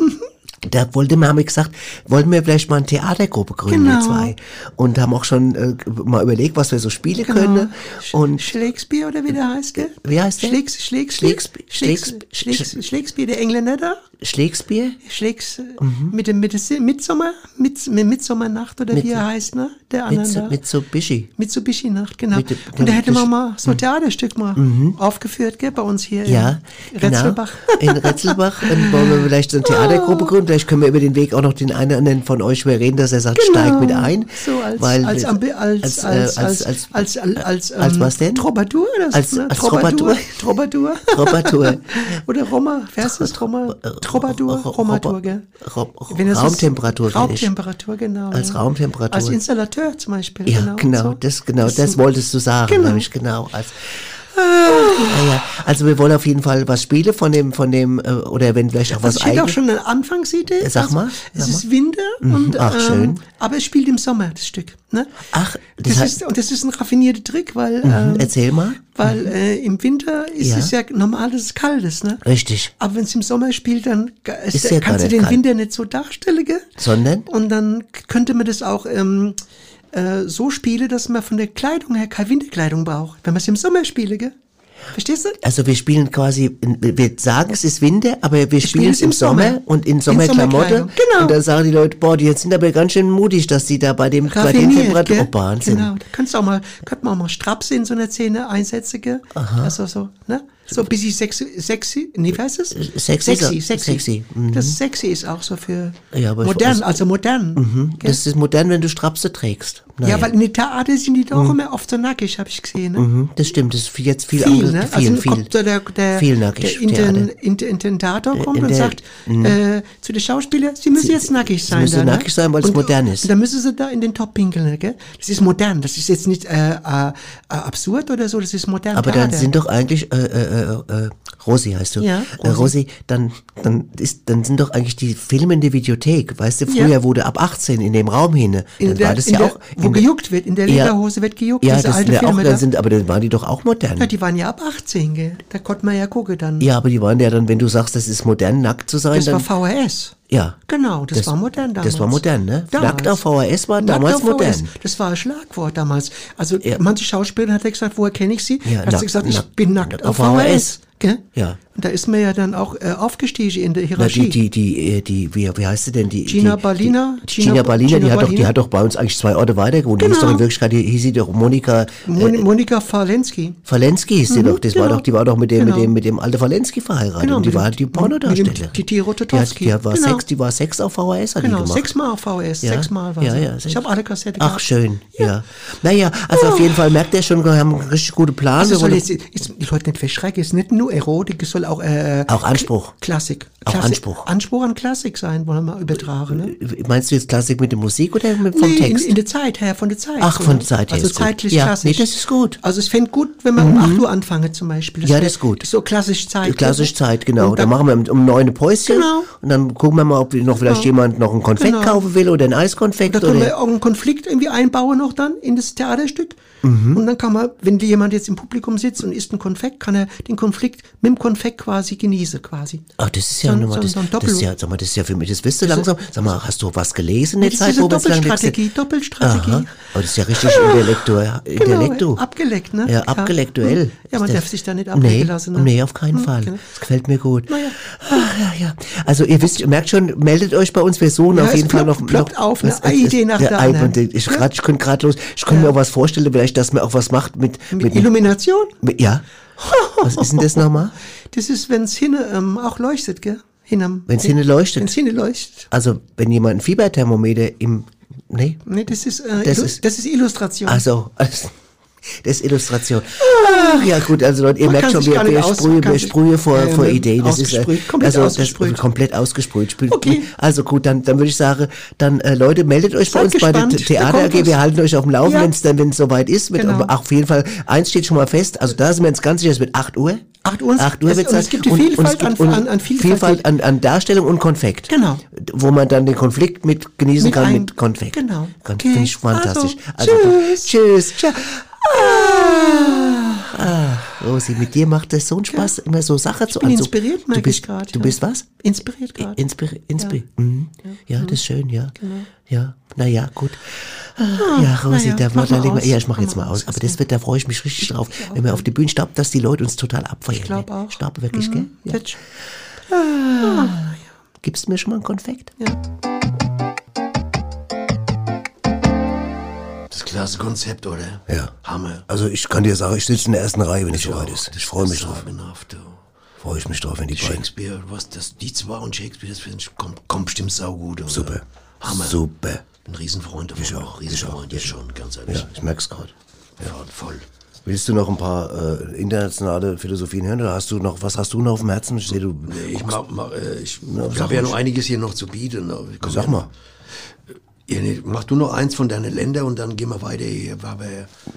da wollte wir, haben wir gesagt, wollen wir vielleicht mal eine Theatergruppe gründen, Genau. zwei. Und haben auch schon äh, mal überlegt, was wir so spielen können. Und Shakespeare oder wie der heißt, gell? Wie heißt der? Schlägs, Schlägs- Schlägs, Schlägspeare, der Engländer da. Schlägsbier? Schlägs äh, mhm. mit dem mit Midsommer, mit, mit Midsommernacht oder mit, wie er heißt, ne? Der andere. Mitsubishi. Mitsubishi-Nacht, genau. Mit, und genau, da hätte man mal so ein mhm. Theaterstück mal mhm. aufgeführt, gell, bei uns hier ja, in genau. Retzelbach. Genau. In Retzelbach ähm, wollen wir vielleicht so eine Theatergruppe oh. gründen. Vielleicht können wir über den Weg auch noch den einen oder anderen von euch reden, dass er sagt, genau. steig mit ein. So als weil, als, äh, als, als, als, als, als, als, ähm, als was denn? Troubadour oder so? Als, ne? als Troubadour. Troubadour. Troubadour. Troubadour. oder Roma. Fährst du das Roma? Troubadour, Ro- Romatur, gell? Ro- Wenn das ist- Raumtemperatur. Raumtemperatur, genau. Als ja. Raumtemperatur. Als Installateur zum Beispiel. Ja, genau. genau, das, genau, das, ist- wolltest du sagen, Genau. nämlich genau. Als, ja, ja. Also wir wollen auf jeden Fall was spielen von dem, von dem, äh, oder wenn vielleicht auch was Das steht auch eigenes. schon eine Anfangsidee. Also, Sag mal, Es sag ist Winter und Ach, ähm, schön. aber es spielt im Sommer das Stück. Ne? Ach, das das, heißt- ist und das ist ein raffinierter Trick, weil Mhm, ähm, Erzähl mal. weil äh, im Winter ist Ja. es ja normal, dass es kalt ist, ne? Richtig. Aber wenn es im Sommer spielt, dann ist, Ist ja kannst du den kalt. Winter nicht so darstellen, gell? Sondern? Und dann könnte man das auch ähm, äh, so spielen, dass man von der Kleidung her keine Winterkleidung braucht, wenn man es im Sommer spiele, gell? Verstehst du? Also wir spielen quasi, wir sagen es ist Winter, aber wir spielen spielen es im Sommer, und in Sommerklamotte. Genau. Und dann sagen die Leute, boah, die jetzt sind aber ganz schön mutig, dass die da bei dem bei den Temperaturen, oh, Wahnsinn. Genau, da kannst du auch mal, könnte man auch mal Strapse in so einer Szene einsetzen, gell? Also so, ne? So ein bisschen sexy, sexy, nee, wie heißt es? Sexy, Sexy, so- sexy. sexy, mhm. Das sexy ist auch so für Ja, modern, weiß- also modern. gell? Das ist modern, wenn du Strapse trägst. ja, Naja. weil in den Theater sind die doch immer oft so nackig, habe ich gesehen, ne? Mhm, das stimmt, das ist jetzt viel, Viel, ne? viel, also viel, so der, der, viel nackig der Inten, Intentator kommt in und der- sagt äh, zu den Schauspielern, sie müssen jetzt nackig sein. müssen da, ne? nackig sein, weil es Und- modern ist. Und dann müssen sie da in den Top pinkeln, ne, gell? Das ist modern, das ist jetzt nicht äh, äh, äh, absurd oder so, das ist modern. Aber dann Theater. sind doch eigentlich, äh, äh, äh, äh, Rosi heißt du. Ja, Äh, Rosi, dann, dann ist, dann sind doch eigentlich die Filme in der Videothek. Weißt du, früher Ja. wurde ab 18 in dem Raum hin. in Dann der, war das ja der, auch. wo gejuckt wird, in der Ja. Lederhose wird gejuckt, Ja, das alte sind ja auch, da. sind, aber dann waren die doch auch modern. ja, die waren ja ab 18, gell? Da konnte man ja gucken dann. Ja, aber die waren ja dann, wenn du sagst, das ist modern, nackt zu sein, das war dann. VHS. Ja. Genau, das, war modern damals. Das war modern, ne? Nackt auf VHS war damals VHS, modern. Das war ein Schlagwort damals. Also Ja. manche Schauspieler hat gesagt, woher kenne ich sie? Ja, hat sie gesagt, ich bin nackt nackt auf auf VHS. VHS. Gell? Ja. Und da ist man ja dann auch äh, aufgestiegen in der Na, Hierarchie. die, die, die, äh, die, wie, wie heißt sie denn? Die, Gina die, Balina? Die, Gina, Gina- Balina, die, Gina hat doch, die hat doch bei uns eigentlich zwei Orte weiter gewohnt. Die Genau. ist doch in Wirklichkeit, die hieß sie doch Monika Mon Monika Falensky. Falensky hieß sie Mhm, doch. Das war genau. doch, die war doch mit dem, Genau. mit dem, mit dem alten Falensky verheiratet. Genau, und die war halt die Pornodarstellerin. Die, hat, Rototowski. die, hat, war Genau. Sex, die war Sex auf VHS, hat die Genau, gemacht. sechsmal auf VHS, Ja, sechsmal war ja, sie. ja, ich habe alle Kassetten Ach, gehabt. schön, ja. Naja, also auf jeden Fall merkt ihr schon, wir haben einen richtig guten Plan. Also Wir soll wollen- jetzt, jetzt die Leute nicht verschrecken, es ist nicht nur Erotik, es soll auch äh, Auch Anspruch. Klassik. Auch Klassik. Anspruch. Anspruch an Klassik sein, wollen wir mal übertragen. Ne? Meinst du jetzt Klassik mit der Musik oder mit, vom nee, Text? In, in der Zeit her, von der Zeit. Ach, von der Zeit her Also ist gut. zeitlich Ja, klassisch. nee, das ist gut. Also es fängt gut, wenn wir um 8 Uhr anfangen zum Beispiel. Ja, fängt- das ist gut. So klassisch Zeit. Klassisch Zeit, genau. Und Da dann- machen wir um neun ein Päuschen Genau. und dann gucken wir mal, ob noch vielleicht Genau. jemand noch ein Konfekt Genau. kaufen will oder ein Eiskonfekt Da können wir auch einen Konflikt irgendwie einbauen noch dann in das Theaterstück. Mhm. Und dann kann man, wenn jemand jetzt im Publikum sitzt und isst einen Konfekt, kann er den Konflikt mit dem Konfekt quasi genießen quasi. Ach, das ist ja So nochmal, so das, so das ist ja, sag mal, das ist ja für mich, das wirst du langsam, sag mal, hast du was gelesen in der Das Zeit, ist wo Doppelstrategie, Doppelstrategie. Aha. Aber das ist ja richtig intellektuell, intellektu. Genau, abgeleckt, ne? Ja, abgelektuell. Ja, man Ist darf das- sich da nicht ablenken nee, lassen, ne? Nee, auf keinen Hm, Fall. genau. Das gefällt mir gut. Naja. Ach, ja, ja. Also ihr wisst, ihr merkt schon, meldet euch bei uns, wir suchen Ja, auf jeden Fall ploppt- noch, ploppt noch auf, ne? was- Eine es- Idee nach der anderen. Ich, grad, ich könnte gerade los, ich könnte mir auch was vorstellen, vielleicht, dass man auch was macht mit, Mit Illumination? mit ja. Was ist denn das nochmal? Das ist, wenn es hinne ähm, auch leuchtet, gell? Hinam. Wenn's hinne leuchtet? Wenn es hinne leuchtet. Also, wenn jemand ein Fieberthermometer im, nee, Nee, das ist, äh, Das ist- das ist Illustration. also, alles, das ist Illustration. Ach, ja gut, also Leute, ihr merkt schon, wir, wir kann wir sprühen vor, Ja, vor Ideen. Das ist, äh, komplett also, ausgesprüht. Das, komplett ausgesprüht. Okay. Also gut, dann, dann würde ich sagen, dann äh, Leute, meldet euch bei Seid uns bei der gespannt, Theater da kommt AG. Wir halten euch auf dem Laufen, Ja. wenn es dann, wenn es soweit ist. Mit, Genau. aber auf jeden Fall, eins steht schon mal fest, also da sind wir uns ganz sicher, es wird 8 Uhr. 8 Uhr, 8 Uhr es- und es sein. gibt die Vielfalt an- und an- an Vielfalt. Vielfalt an, an Darstellung und Konfekt. Genau. Wo man dann den Konflikt mit genießen Mit kann ein- mit Konfekt. genau. Okay. Finde ich fantastisch. Also, tschüss. Tschüss. Tschüss. Ah, Rosi, mit dir macht es so einen Spaß, immer so Sachen zu Ich bin also, inspiriert, du merke bist, ich gerade. Du bist was? Inspiriert gerade. Inspiri inspiri mhm. ja. das ist schön, ja. Genau. Ja, naja, gut. Ah, ja, Rosi, naja, da mach da mal legen wir, aus, ja, ich mach mach jetzt mal aus, aus. Aber das wird, da freue ich mich richtig drauf, wenn wir auf die Bühne stauben, dass die Leute uns total abfeiern. Ich glaube ne? auch. Ich glaube wirklich, gell? Ja. Fetch. Gibst du mir schon mal ein Konfekt? Das klasse Konzept, oder? Ja. Hammer. Also ich kann dir sagen, ich sitze in der ersten Reihe, wenn es soweit ist. Ich freue mich drauf. du. Freue ich mich drauf, wenn die beiden. Shakespeare, was das, die zwei und Shakespeare, das finde ich, kommt, kommt bestimmt saugut. oder? Super. Hammer. Super. Ein Riesenfreund davon. Ich auch, ich Riesenfreund, jetzt schon, ganz ehrlich. Ja, ich merk's gerade. Ja. Voll. Willst du noch ein paar äh, internationale Philosophien hören oder hast du noch, was hast du noch auf dem Herzen? Ich sehe, du. Nee, ich mach, mach, äh, ich, ich habe ja noch einiges hier noch zu bieten. Sag ja. mal. Ja, nee, mach du noch eins von deinen Ländern und dann gehen wir weiter hier.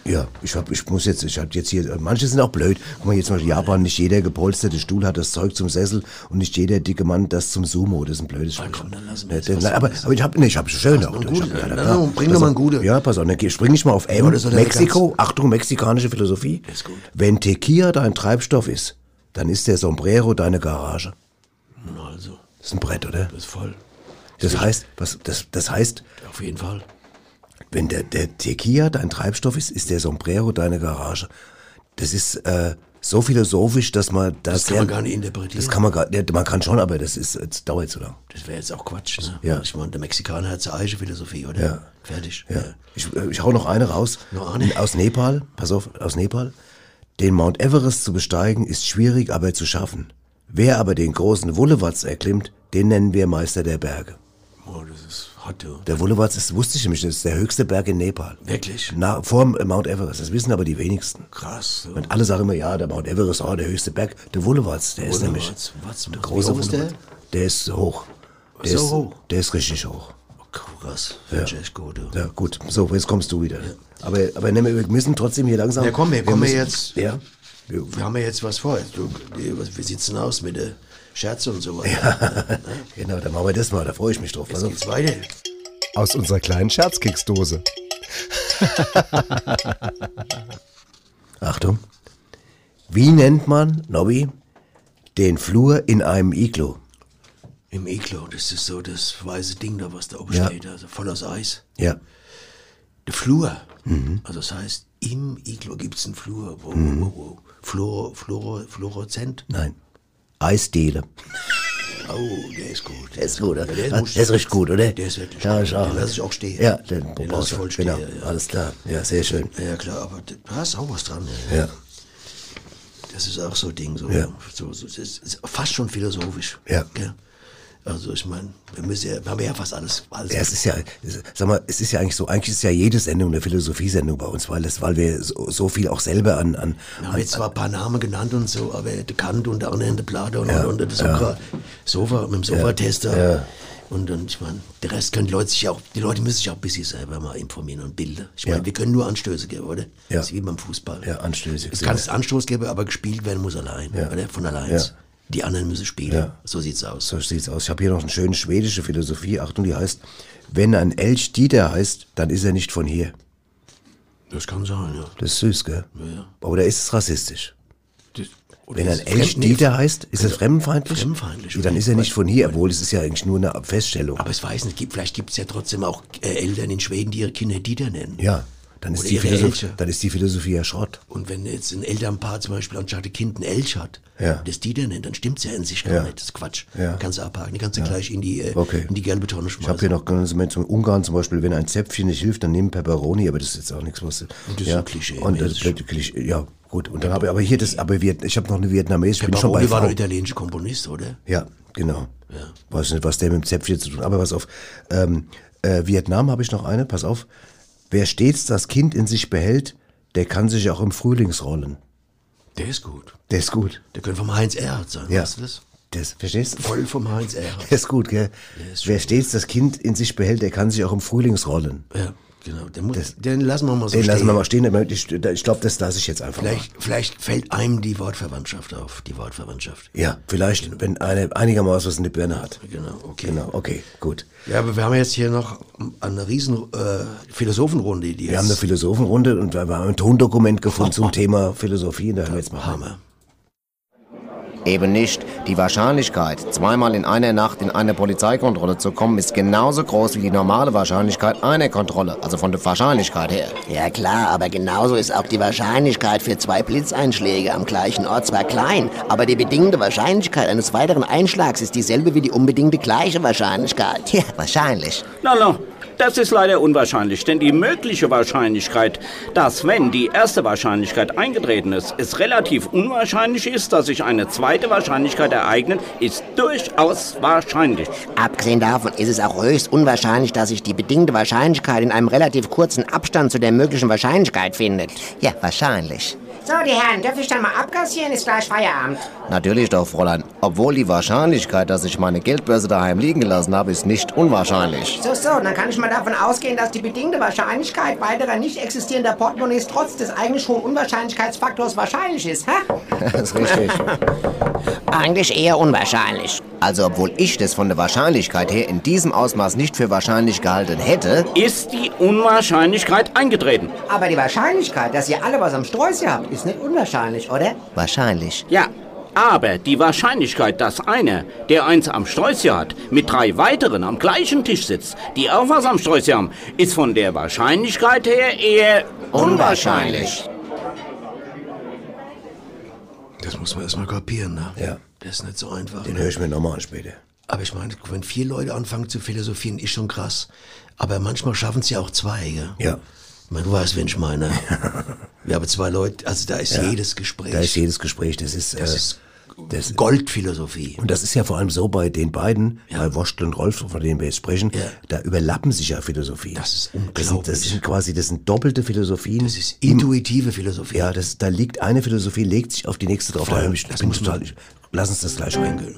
Ja, ich hab, ich muss jetzt, ich hab jetzt hier, manche sind auch blöd. Guck mal, jetzt mal Japan, nicht jeder gepolsterte Stuhl hat das Zeug zum Sessel und nicht jeder dicke Mann das zum Sumo. Das ist ein blödes wir Ja, aber, aber ich hab, nee, ich hab schön auch. ein Ich Gute? hab- ja, Na, bring doch mal ein Gute. Ja, pass auf, dann spring ich mal auf M. Ja, Mexiko, Achtung, mexikanische Philosophie. Ist gut. Wenn Tequila dein Treibstoff ist, dann ist der Sombrero deine Garage. also, Das ist ein Brett, oder? das ist voll. Das heißt, was, das, das heißt, Auf jeden Fall. wenn der, der Tequila dein Treibstoff ist, ist der Sombrero deine Garage. Das ist äh, so philosophisch, dass man das, Das kann man gar nicht interpretieren. Das kann man gar, ja, man kann schon, aber das ist, es dauert zu lang. Das wäre jetzt auch Quatsch. Ne? Ja. Ich meine, der Mexikaner hat seine eigene Philosophie, oder? Ja. Fertig. Ja. Ich, äh, ich hau noch eine raus. Noch eine? Aus Nepal, pass auf, aus Nepal. Den Mount Everest zu besteigen ist schwierig, aber zu schaffen. Wer aber den großen Wullewatz erklimmt, den nennen wir Meister der Berge. Oh, das ist hot, du. Der Wullewatz ist, wusste ich nämlich, das ist der höchste Berg in Nepal. Wirklich? Na, vor dem Mount Everest. Das wissen aber die wenigsten. Krass. So. Und alle sagen immer, ja, der Mount Everest, oh, der höchste Berg. Der Wullewatz, der ist nämlich. Was, Der wie große hoch ist der? Der ist hoch. Der So ist, hoch? Der ist richtig hoch. Oh, krass. Finde ich echt gut, du. Ja, gut. So, jetzt kommst du wieder. Aber, aber ne, wir müssen trotzdem hier langsam. Ja, komm, wir kommen müssen, jetzt- Ja. Wir, Wir haben ja jetzt was vor. Du, wie, wie sieht's denn aus mit der Scherze und so weiter? genau, dann machen wir das mal. Da freue ich mich drauf. Jetzt Also, geht's weiter. Aus unserer kleinen Scherzkeksdose. Achtung. Wie nennt man, Nobby, den Flur in einem Iglo? Im Iglo, das ist so das weiße Ding da, was da oben Ja. steht, also voll aus Eis. Ja. Der Flur. Mhm. Also das heißt, im Iglo gibt's einen Flur. Wo, wo, wo, wo. Fluor, Fluor, Fluoreszent. Nein. Eisdiele. Oh, der ist gut. Der ist gut, oder? Ja, der ist Ah, der ist richtig gut, oder? Der ist wirklich ja, gut. Den lass ich auch stehen. Ja, den, Den brauchst lass ich voll stehen, Genau, ja. alles klar. Ja, sehr schön. Ja, klar, aber du hast auch was dran. Ja. Das ist auch so ein Ding, so, Ja. so, so ist fast schon philosophisch. Ja. Gell? Also ich meine, wir müssen ja, wir haben ja fast alles, alles Ja, es ist ja, sag mal, es ist ja eigentlich so, eigentlich ist ja jede Sendung eine Philosophiesendung bei uns, weil das, weil wir so, so viel auch selber an, an, Wir haben jetzt zwar ein paar Namen genannt und so, aber der Kant und der andere der Platon und, und der Sofa, Sofa mit dem Sofa-Tester. Ja. Und, und ich meine, der Rest können die Leute sich auch, die Leute müssen sich auch ein bisschen selber mal informieren und bilden. Ich meine, Ja. wir können nur Anstöße geben, oder? Ja. Das ist wie beim Fußball. Ja, Anstöße, Es ja. kann es Anstoß geben, aber gespielt werden muss allein, oder? Von allein. Die anderen müssen spielen. Ja. So sieht's aus. So sieht's aus. Ich habe hier noch eine schöne schwedische Philosophie. Achtung, die heißt, wenn ein Elch Dieter heißt, dann ist er nicht von hier. Das kann sein, ja. Das ist süß, gell? Ja. Oder ist es rassistisch? Das, Wenn ein Elch Dieter heißt, ist das fremdenfeindlich? Fremdenfeindlich, Ja, Dann ist er nicht von hier, obwohl es ist ja eigentlich nur eine Feststellung. Aber ich weiß nicht, vielleicht gibt es ja trotzdem auch äh, Eltern in Schweden, die ihre Kinder Dieter nennen. Ja, dann ist, die Philosophie, dann ist die Philosophie ja Schrott. Und wenn jetzt ein Elternpaar zum Beispiel anstatt ein Kind ein Elch hat, Ja. das Dieter nennt, dann stimmt's ja in sich gar Ja. nicht. Das ist Quatsch. Ja. Kannst du abhaken. Die kannst du gleich in die, äh, Okay. in die gelbe Tonne schmeißen. Ich habe hier noch ganz zum Ungarn zum Beispiel, wenn ein Zäpfchen nicht hilft, dann nehmen Pepperoni, aber das ist jetzt auch nichts, was. das ist ja. ein Klischee, Und das, mäßig. Klischee, ja, gut. Und dann habe ich aber hier das, aber Viet, ich habe noch eine vietnamesische, ich bin Pepperoni war V. der italienische Komponist, oder? Ja, genau. Weiß nicht, was der mit dem Zäpfchen zu tun hat. Aber pass auf. Ähm, äh, Vietnam habe ich noch eine, pass auf. Wer stets das Kind in sich behält, der kann sich auch im Frühlings rollen. Der ist gut. Der ist gut. Der könnte vom Heinz Erhardt sein, Ja. weißt du das? Das, verstehst du? Voll vom Heinz Erhardt. Der ist gut, gell? ist Wer stets das Kind in sich behält, der kann sich auch im Frühlings rollen. Ja, genau. Den, muss, den lassen wir mal so Den stehen. lassen wir mal stehen, ich, ich glaube, das lasse ich jetzt einfach mal. Vielleicht, vielleicht fällt einem die Wortverwandtschaft auf. Die Wortverwandtschaft. Ja, vielleicht, wenn eine einigermaßen was in die Birne hat. Genau, okay. Genau, okay, gut. Ja, aber wir haben jetzt hier noch eine riesen äh, Philosophenrunde, die Wir haben eine Philosophenrunde und wir haben ein Tondokument gefunden zum Thema Philosophie. Da hören wir jetzt mal. Hammer. Eben nicht. Die Wahrscheinlichkeit, zweimal in einer Nacht in eine Polizeikontrolle zu kommen, ist genauso groß wie die normale Wahrscheinlichkeit einer Kontrolle. Also von der Wahrscheinlichkeit her. Ja klar, aber genauso ist auch die Wahrscheinlichkeit für zwei Blitzeinschläge am gleichen Ort zwar klein, aber die bedingte Wahrscheinlichkeit eines weiteren Einschlags ist dieselbe wie die unbedingte gleiche Wahrscheinlichkeit. Ja, wahrscheinlich. Na, das ist leider unwahrscheinlich, denn die mögliche Wahrscheinlichkeit, dass wenn die erste Wahrscheinlichkeit eingetreten ist, es relativ unwahrscheinlich ist, dass sich eine zweite Wahrscheinlichkeit ereignet, ist durchaus wahrscheinlich. Abgesehen davon ist es auch höchst unwahrscheinlich, dass sich die bedingte Wahrscheinlichkeit in einem relativ kurzen Abstand zu der möglichen Wahrscheinlichkeit findet. Ja, wahrscheinlich. So, die Herren, dürfen ich dann mal abkassieren? Ist gleich Feierabend. Natürlich doch, Fräulein. Obwohl die Wahrscheinlichkeit, dass ich meine Geldbörse daheim liegen gelassen habe, ist nicht unwahrscheinlich. So, so, dann kann ich mal davon ausgehen, dass die bedingte Wahrscheinlichkeit weiterer nicht existierender Portemonnaies trotz des eigentlich hohen Unwahrscheinlichkeitsfaktors wahrscheinlich ist, hä? Das ist richtig. Eigentlich eher unwahrscheinlich. Also obwohl ich das von der Wahrscheinlichkeit her in diesem Ausmaß nicht für wahrscheinlich gehalten hätte, Ist die Unwahrscheinlichkeit eingetreten? Aber die Wahrscheinlichkeit, dass ihr alle was am Sträußchen habt, ist nicht unwahrscheinlich, oder? wahrscheinlich. Ja. Aber die Wahrscheinlichkeit, dass einer, der eins am Sträußchen hat, mit drei weiteren am gleichen Tisch sitzt, die auch was am Sträußchen haben, ist von der Wahrscheinlichkeit her eher unwahrscheinlich. Das muss man erstmal kapieren, ne? Ja. Das ist nicht so einfach. Den ne? höre ich mir nochmal an später. Aber ich meine, wenn vier Leute anfangen zu philosophieren, ist schon krass. Aber manchmal schaffen es ja auch zwei, gell? Ja. Du weißt, wen ich meine. Wir haben zwei Leute, also da ist jedes Gespräch. Da ist jedes Gespräch, das ist, das äh, ist das, Goldphilosophie. und das ist ja vor allem so bei den beiden, bei Wurstl und Rolf, von denen wir jetzt sprechen, Ja. da überlappen sich ja Philosophien. Das ist Das sind, das unglaublich. sind quasi, das sind doppelte Philosophien. Das ist intuitive Philosophie. Ja, das, da liegt eine Philosophie, legt sich auf die nächste drauf. Voll. ich, Das bin total, ich, lass uns das gleich reingehen.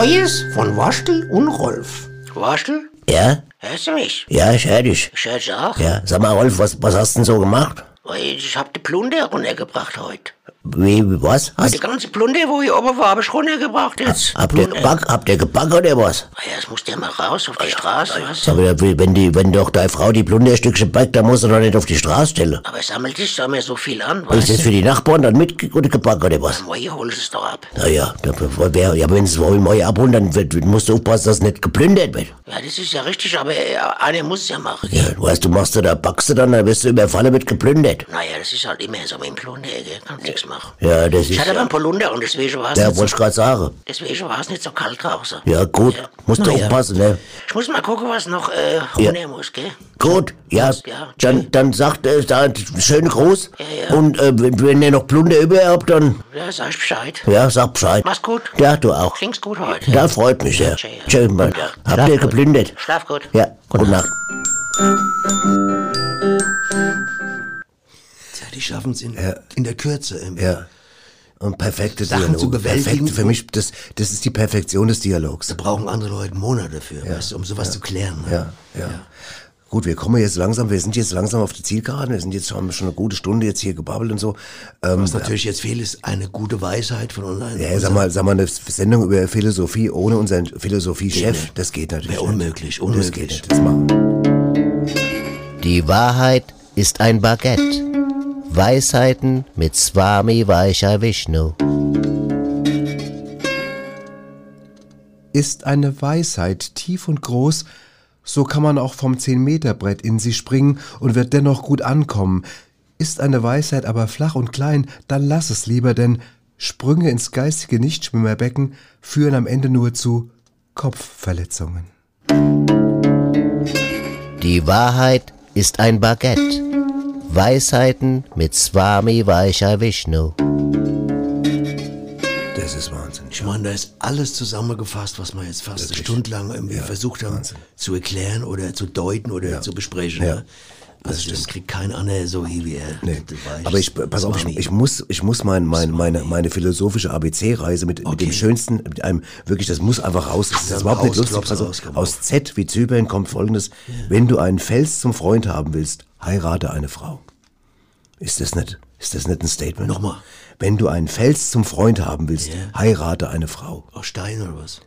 Neues von Waschtel und Rolf. Waschel? Ja? Hörst du mich? Ja, ich höre dich. Ich hör's auch. Ja, sag mal, Rolf, was, was hast du denn so gemacht? Ich hab die Plunder runtergebracht heute. Wie, wie, was? Die Hast, ganze Plunder, wo hier oben war, hab ich runtergebracht jetzt. habt ihr geback, habt ihr gebacken oder was? Ja, das muss ja mal raus auf die Straße, was? Sag mal, wenn die, wenn doch deine Frau die Plunderstückchen backt, dann musst du doch nicht auf die Straße stellen. Aber sammelt sich doch mir so viel an, Ist das für die Nachbarn dann mit oder gebacken was? Moi, hol es doch ab. Naja, da, wer, ja, wenn es mal abholen, dann wird, musst du aufpassen, dass nicht geplündert wird. Ja, das ist ja richtig, aber äh, einer muss es ja machen. Ja, du weißt, du machst du da, backst du dann, dann wirst du überfallen, wird geplündert. Naja, das ist halt immer so mit dem Plunder, gell? Kannst nichts machen. Ja, das ist Ich hatte aber ja, einen Polunder und deswegen war es ja nicht, wollte ich so, gerade sagen. deswegen war es nicht so kalt draußen. Ja, gut, musst du ja. aufpassen, ne? Ich muss mal gucken, was noch äh, Ja. muss, gell? Gut, ja, Ja, dann, dann sagt er, da, schönen Gruß. Ja, ja. Und äh, wenn, wenn ihr noch Plunder über habt, dann, Ja, sag ich Bescheid. ja, sag Bescheid. Mach's gut. Ja, du auch. Kling's gut heute. Ja, freut mich sehr. Tschö, ja. Tschö, Mann. Ja. Habt ihr gut. geplündert? Schlaf gut. Ja, gute Nacht. Ja, die schaffen es in, in der Kürze. Im, Ja. Und perfekte Sachen Dialoge. zu bewältigen, Perfekt, für mich, das, das ist die Perfektion des Dialogs. Da brauchen andere Leute Monate dafür, weißt du, um sowas zu klären. Ne? Ja, ja. Gut, wir kommen jetzt langsam, wir sind jetzt langsam auf die Zielgeraden, wir sind jetzt schon, schon eine gute Stunde jetzt hier gebabbelt und so. Ähm, Was natürlich jetzt fehlt, ist eine gute Weisheit von unseren. ja, sag mal, sag mal, eine Sendung über Philosophie ohne unseren Philosophie-Chef, das geht natürlich Wäre unmöglich, unmöglich. Das geht nicht. Das machen. Die Wahrheit ist ein Baguette. Weisheiten mit Swami Vaishya Vishnu. Ist eine Weisheit tief und groß, so kann man auch vom 10-Meter-Brett in sie springen und wird dennoch gut ankommen. Ist eine Weisheit aber flach und klein, dann lass es lieber, denn Sprünge ins geistige Nichtschwimmerbecken führen am Ende nur zu Kopfverletzungen. Die Wahrheit ist ein Baguette. Weisheiten mit Swami Vaishya Vishnu. Das ist Wahnsinn. Ich meine, da ist alles zusammengefasst, was wir jetzt fast eine Stunde lang irgendwie versucht haben zu erklären oder zu deuten oder zu besprechen. Ja. Also das, kriegt kein anderer so wie er. Nee. Aber ich, pass auf, ich, ich muss, ich muss mein, mein, meine, meine philosophische ABC-Reise mit, mit dem Okay. schönsten, mit einem, wirklich, das muss einfach raus. Das ist Ja, überhaupt nicht lustig. Also, raus, aus Z wie Zypern kommt folgendes. Wenn du einen Fels zum Freund haben willst, heirate eine Frau. Ist das nicht, ist das nicht ein Statement? Nochmal. Wenn du einen Fels zum Freund haben willst, Ja. heirate eine Frau. Aus Stein oder was?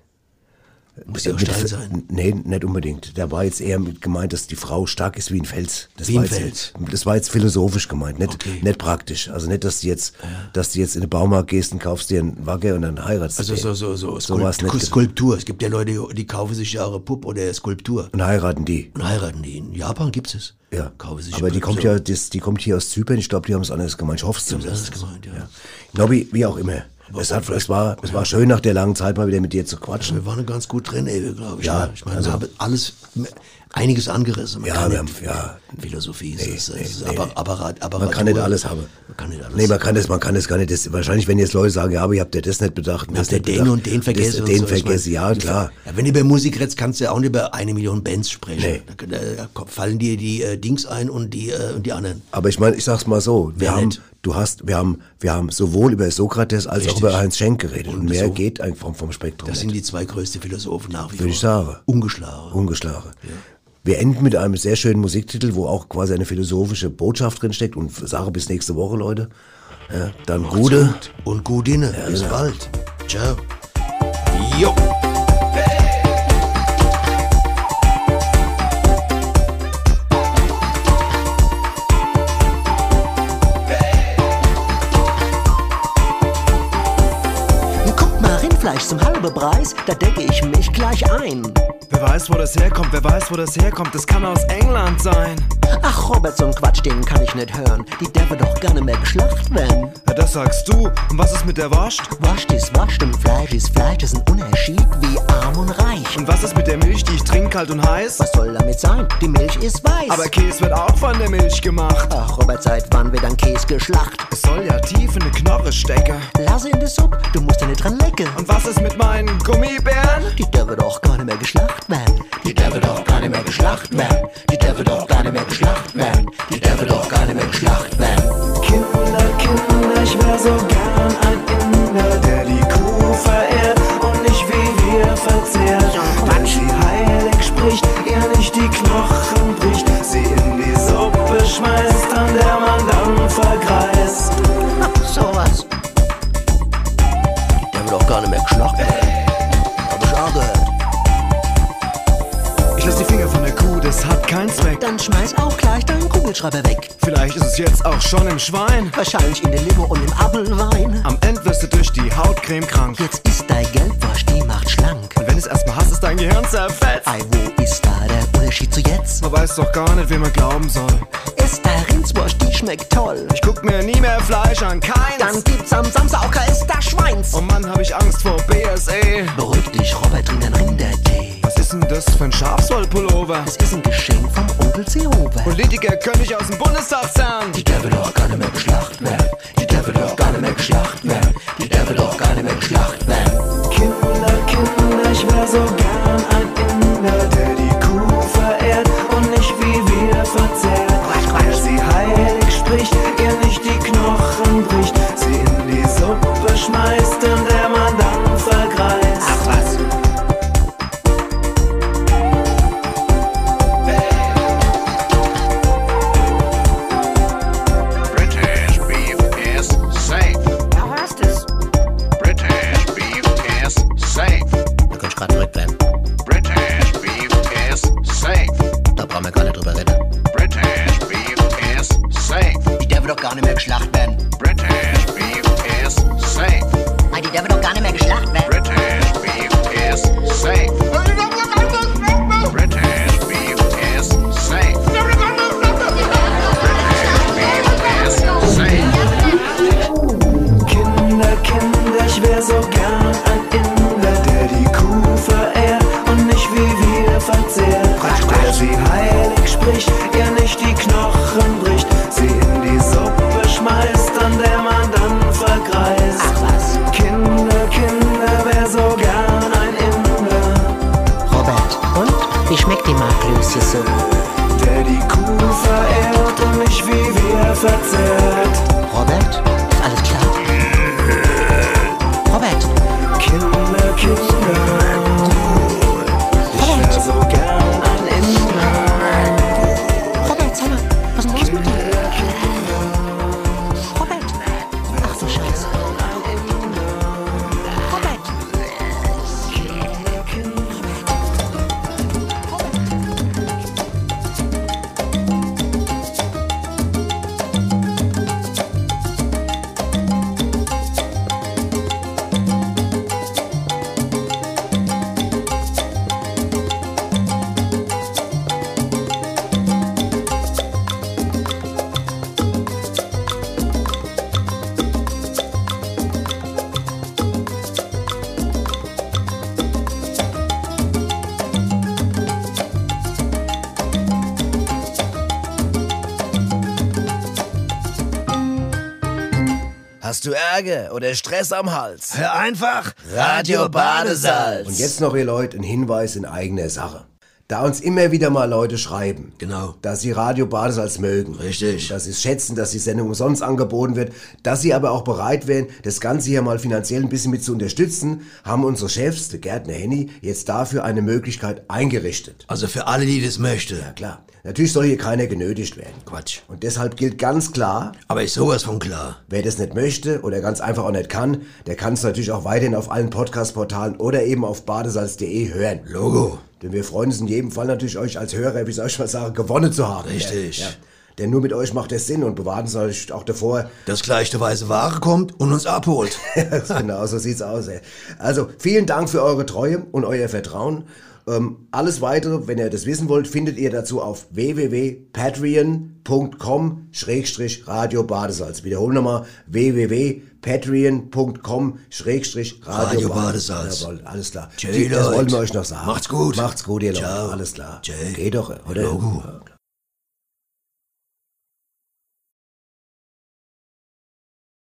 Muss ja auch Fe- sein. Nee, nicht unbedingt. Da war jetzt eher mit gemeint, dass die Frau stark ist wie ein Fels. Das Wie ein war jetzt, Fels. Das war jetzt philosophisch gemeint, nicht, Okay. nicht praktisch. Also nicht, dass du jetzt, dass du jetzt in den Baumarkt gehst und kaufst dir einen Wagge und dann heiratest Also du so, so, so, So war's Skulpt nicht. Skulptur. Es gibt ja Leute, die, kaufen sich ja ihre Puppe oder Skulptur Und heiraten die. und heiraten die. In Japan gibt's es. Ja. Kaufen sich Aber die kommt ja, das, die kommt hier aus Zypern. Ich glaube, die haben es anders gemeint. Ich hoffe es zumindest. anders gemeint, ja. Nobby, wie auch immer. Es, hat, es, war, es war schön, nach der langen Zeit mal wieder mit dir zu quatschen. Wir waren ganz gut drin, ey, glaube ich. Ja, ne? ich meine, also- wir haben alles, einiges angerissen. Man Ja, wir haben- ja. Philosophie Nee, ist, nee, ist nee. Apparat, Apparat, Man Apparatur. kann nicht alles haben. Man kann nicht alles. Nee, man kann das, man kann das gar nicht. Das, wahrscheinlich, wenn jetzt Leute sagen, ja, aber ihr habt ja das nicht bedacht. Habt ihr den bedacht, und den vergessen? Das, und den so. Ich vergessen, ja, klar. Ja, wenn du über Musik redest, kannst du ja auch nicht über eine Million Bands sprechen. Da, da, da fallen dir die äh, Dings ein und die, äh, und die anderen. Aber ich meine, ich sag's mal so, wir Wer haben, nicht? Du hast, wir haben, wir haben sowohl über Sokrates als auch Richtig. über Heinz Schenk geredet. Und, Und mehr so- geht eigentlich vom, vom Spektrum Das nicht. sind die zwei größten Philosophen nach wie vor. Würde ich sagen. Ungeschlagen. Ungeschlagen. Wir enden mit einem sehr schönen Musiktitel, wo auch quasi eine philosophische Botschaft drinsteckt. Und sage bis nächste Woche, Leute. Ja, dann gute. Gut. Und gut inne. Bis genau. bald. Ciao. Jo. Mal, Rindfleisch zum halben Preis, da decke ich mich gleich ein. Wer weiß, wo das herkommt, wer weiß, wo das herkommt, das kann aus England sein. Ach, Robert, so ein Quatsch, den kann ich nicht hören. Die dürfen doch nicht mehr geschlacht werden. Ja, das sagst du. Und was ist mit der Wascht? Wascht ist Wascht und Fleisch ist Fleisch, das ist ein Unterschied wie arm und reich. Und was ist mit der Milch, die ich trinke, kalt und heiß? Was soll damit sein? Die Milch ist weiß. Aber Käse wird auch von der Milch gemacht. Ach, Robert, seit wann wird ein Käse geschlacht? Es soll ja tief in die Knoche stecken. Lass in die Suppe, du musst ja nicht dran lecken. Und was ist mit meinen Gummibären? Die dürfen doch gar nicht mehr geschlacht werden. Die dürfen doch gar nicht mehr geschlacht werden. Die dürfen doch gar nicht mehr geschlacht werden. Die dürfen doch gar nicht mehr geschlacht werden. Kinder, Kinder, ich wär so gern ein Inder, der die Kuh verehrt und nicht wie wir verzehrt. Wenn sie heilig spricht, ihr nicht die Knochen bricht, sie in die Suppe schmeißt, an der man dann vergreist. Sowas. Der doch gar nicht mehr geschlacht. Hab ich auch gehört. Ich lass die Finger von der Kuh, das hat keinen Zweck. Dann schmeiß auch gleich deinen Kugelschreiber weg. Vielleicht ist es jetzt auch schon im Schwein. Wahrscheinlich in der Limo und im Apfelwein. Am Ende wirst du durch die Hautcreme krank. Jetzt ist dein Geldwurst, die macht schlank. Und wenn es erstmal hast, ist dein Gehirn zerfetzt. Ei, wo weiß doch gar nicht, wem man glauben soll. Ist der Rindswurst, die schmeckt toll. Ich guck mir nie mehr Fleisch an, keins. Dann gibt's am Samstag auch Ist Schweins. Oh Mann, hab ich Angst vor BSE. Beruhig dich, Robert, trink einen Rindertee. Was ist denn das für ein Schafswollpullover? Das ist ein Geschenk vom Onkel Seehofer. Politiker können nicht aus dem Bundestag zerren. Die darf doch gar nicht mehr geschlacht werden. Die darf doch gar nicht mehr geschlacht werden. Die darf doch gar nicht mehr geschlacht werden. Kinder, Kinder, ich wär so Hast du Ärger oder Stress am Hals? Hör einfach Radio Badesalz. Und jetzt noch, ihr Leute, ein Hinweis in eigener Sache. Da uns immer wieder mal Leute schreiben, Genau. dass sie Radio Badesalz mögen. Richtig. Dass sie es schätzen, dass die Sendung umsonst angeboten wird, dass sie aber auch bereit wären, das Ganze hier mal finanziell ein bisschen mit zu unterstützen, haben unsere Chefs, der Gärtner Henny, jetzt dafür eine Möglichkeit eingerichtet. Also für alle, die das möchten. Ja klar. Natürlich soll hier keiner genötigt werden. Quatsch. Und deshalb gilt ganz klar, Aber ist sowas von klar. Wer das nicht möchte oder ganz einfach auch nicht kann, der kann es natürlich auch weiterhin auf allen Podcast-Portalen oder eben auf badesalz.de hören. Logo. Denn wir freuen uns in jedem Fall natürlich, euch als Hörer, wie soll ich mal sagen, gewonnen zu haben. Richtig. Ja, ja. Denn nur mit euch macht es Sinn und bewahren uns natürlich auch davor. Dass gleich der weiße Ware kommt und uns abholt. genau, so sieht's aus. Ey. Also, vielen Dank für eure Treue und euer Vertrauen. Ähm, alles weitere, wenn ihr das wissen wollt, findet ihr dazu auf www.patreon.com-radio Badesalz. Wiederholen nochmal www.patreon.com-radio Radio Badesalz. Jawohl, alles klar. Tschö, das Leute. wollten wir euch noch sagen. Macht's gut. Macht's gut, ihr Leute. Ciao. Alles klar. Tschö. Geht doch, oder? Logo.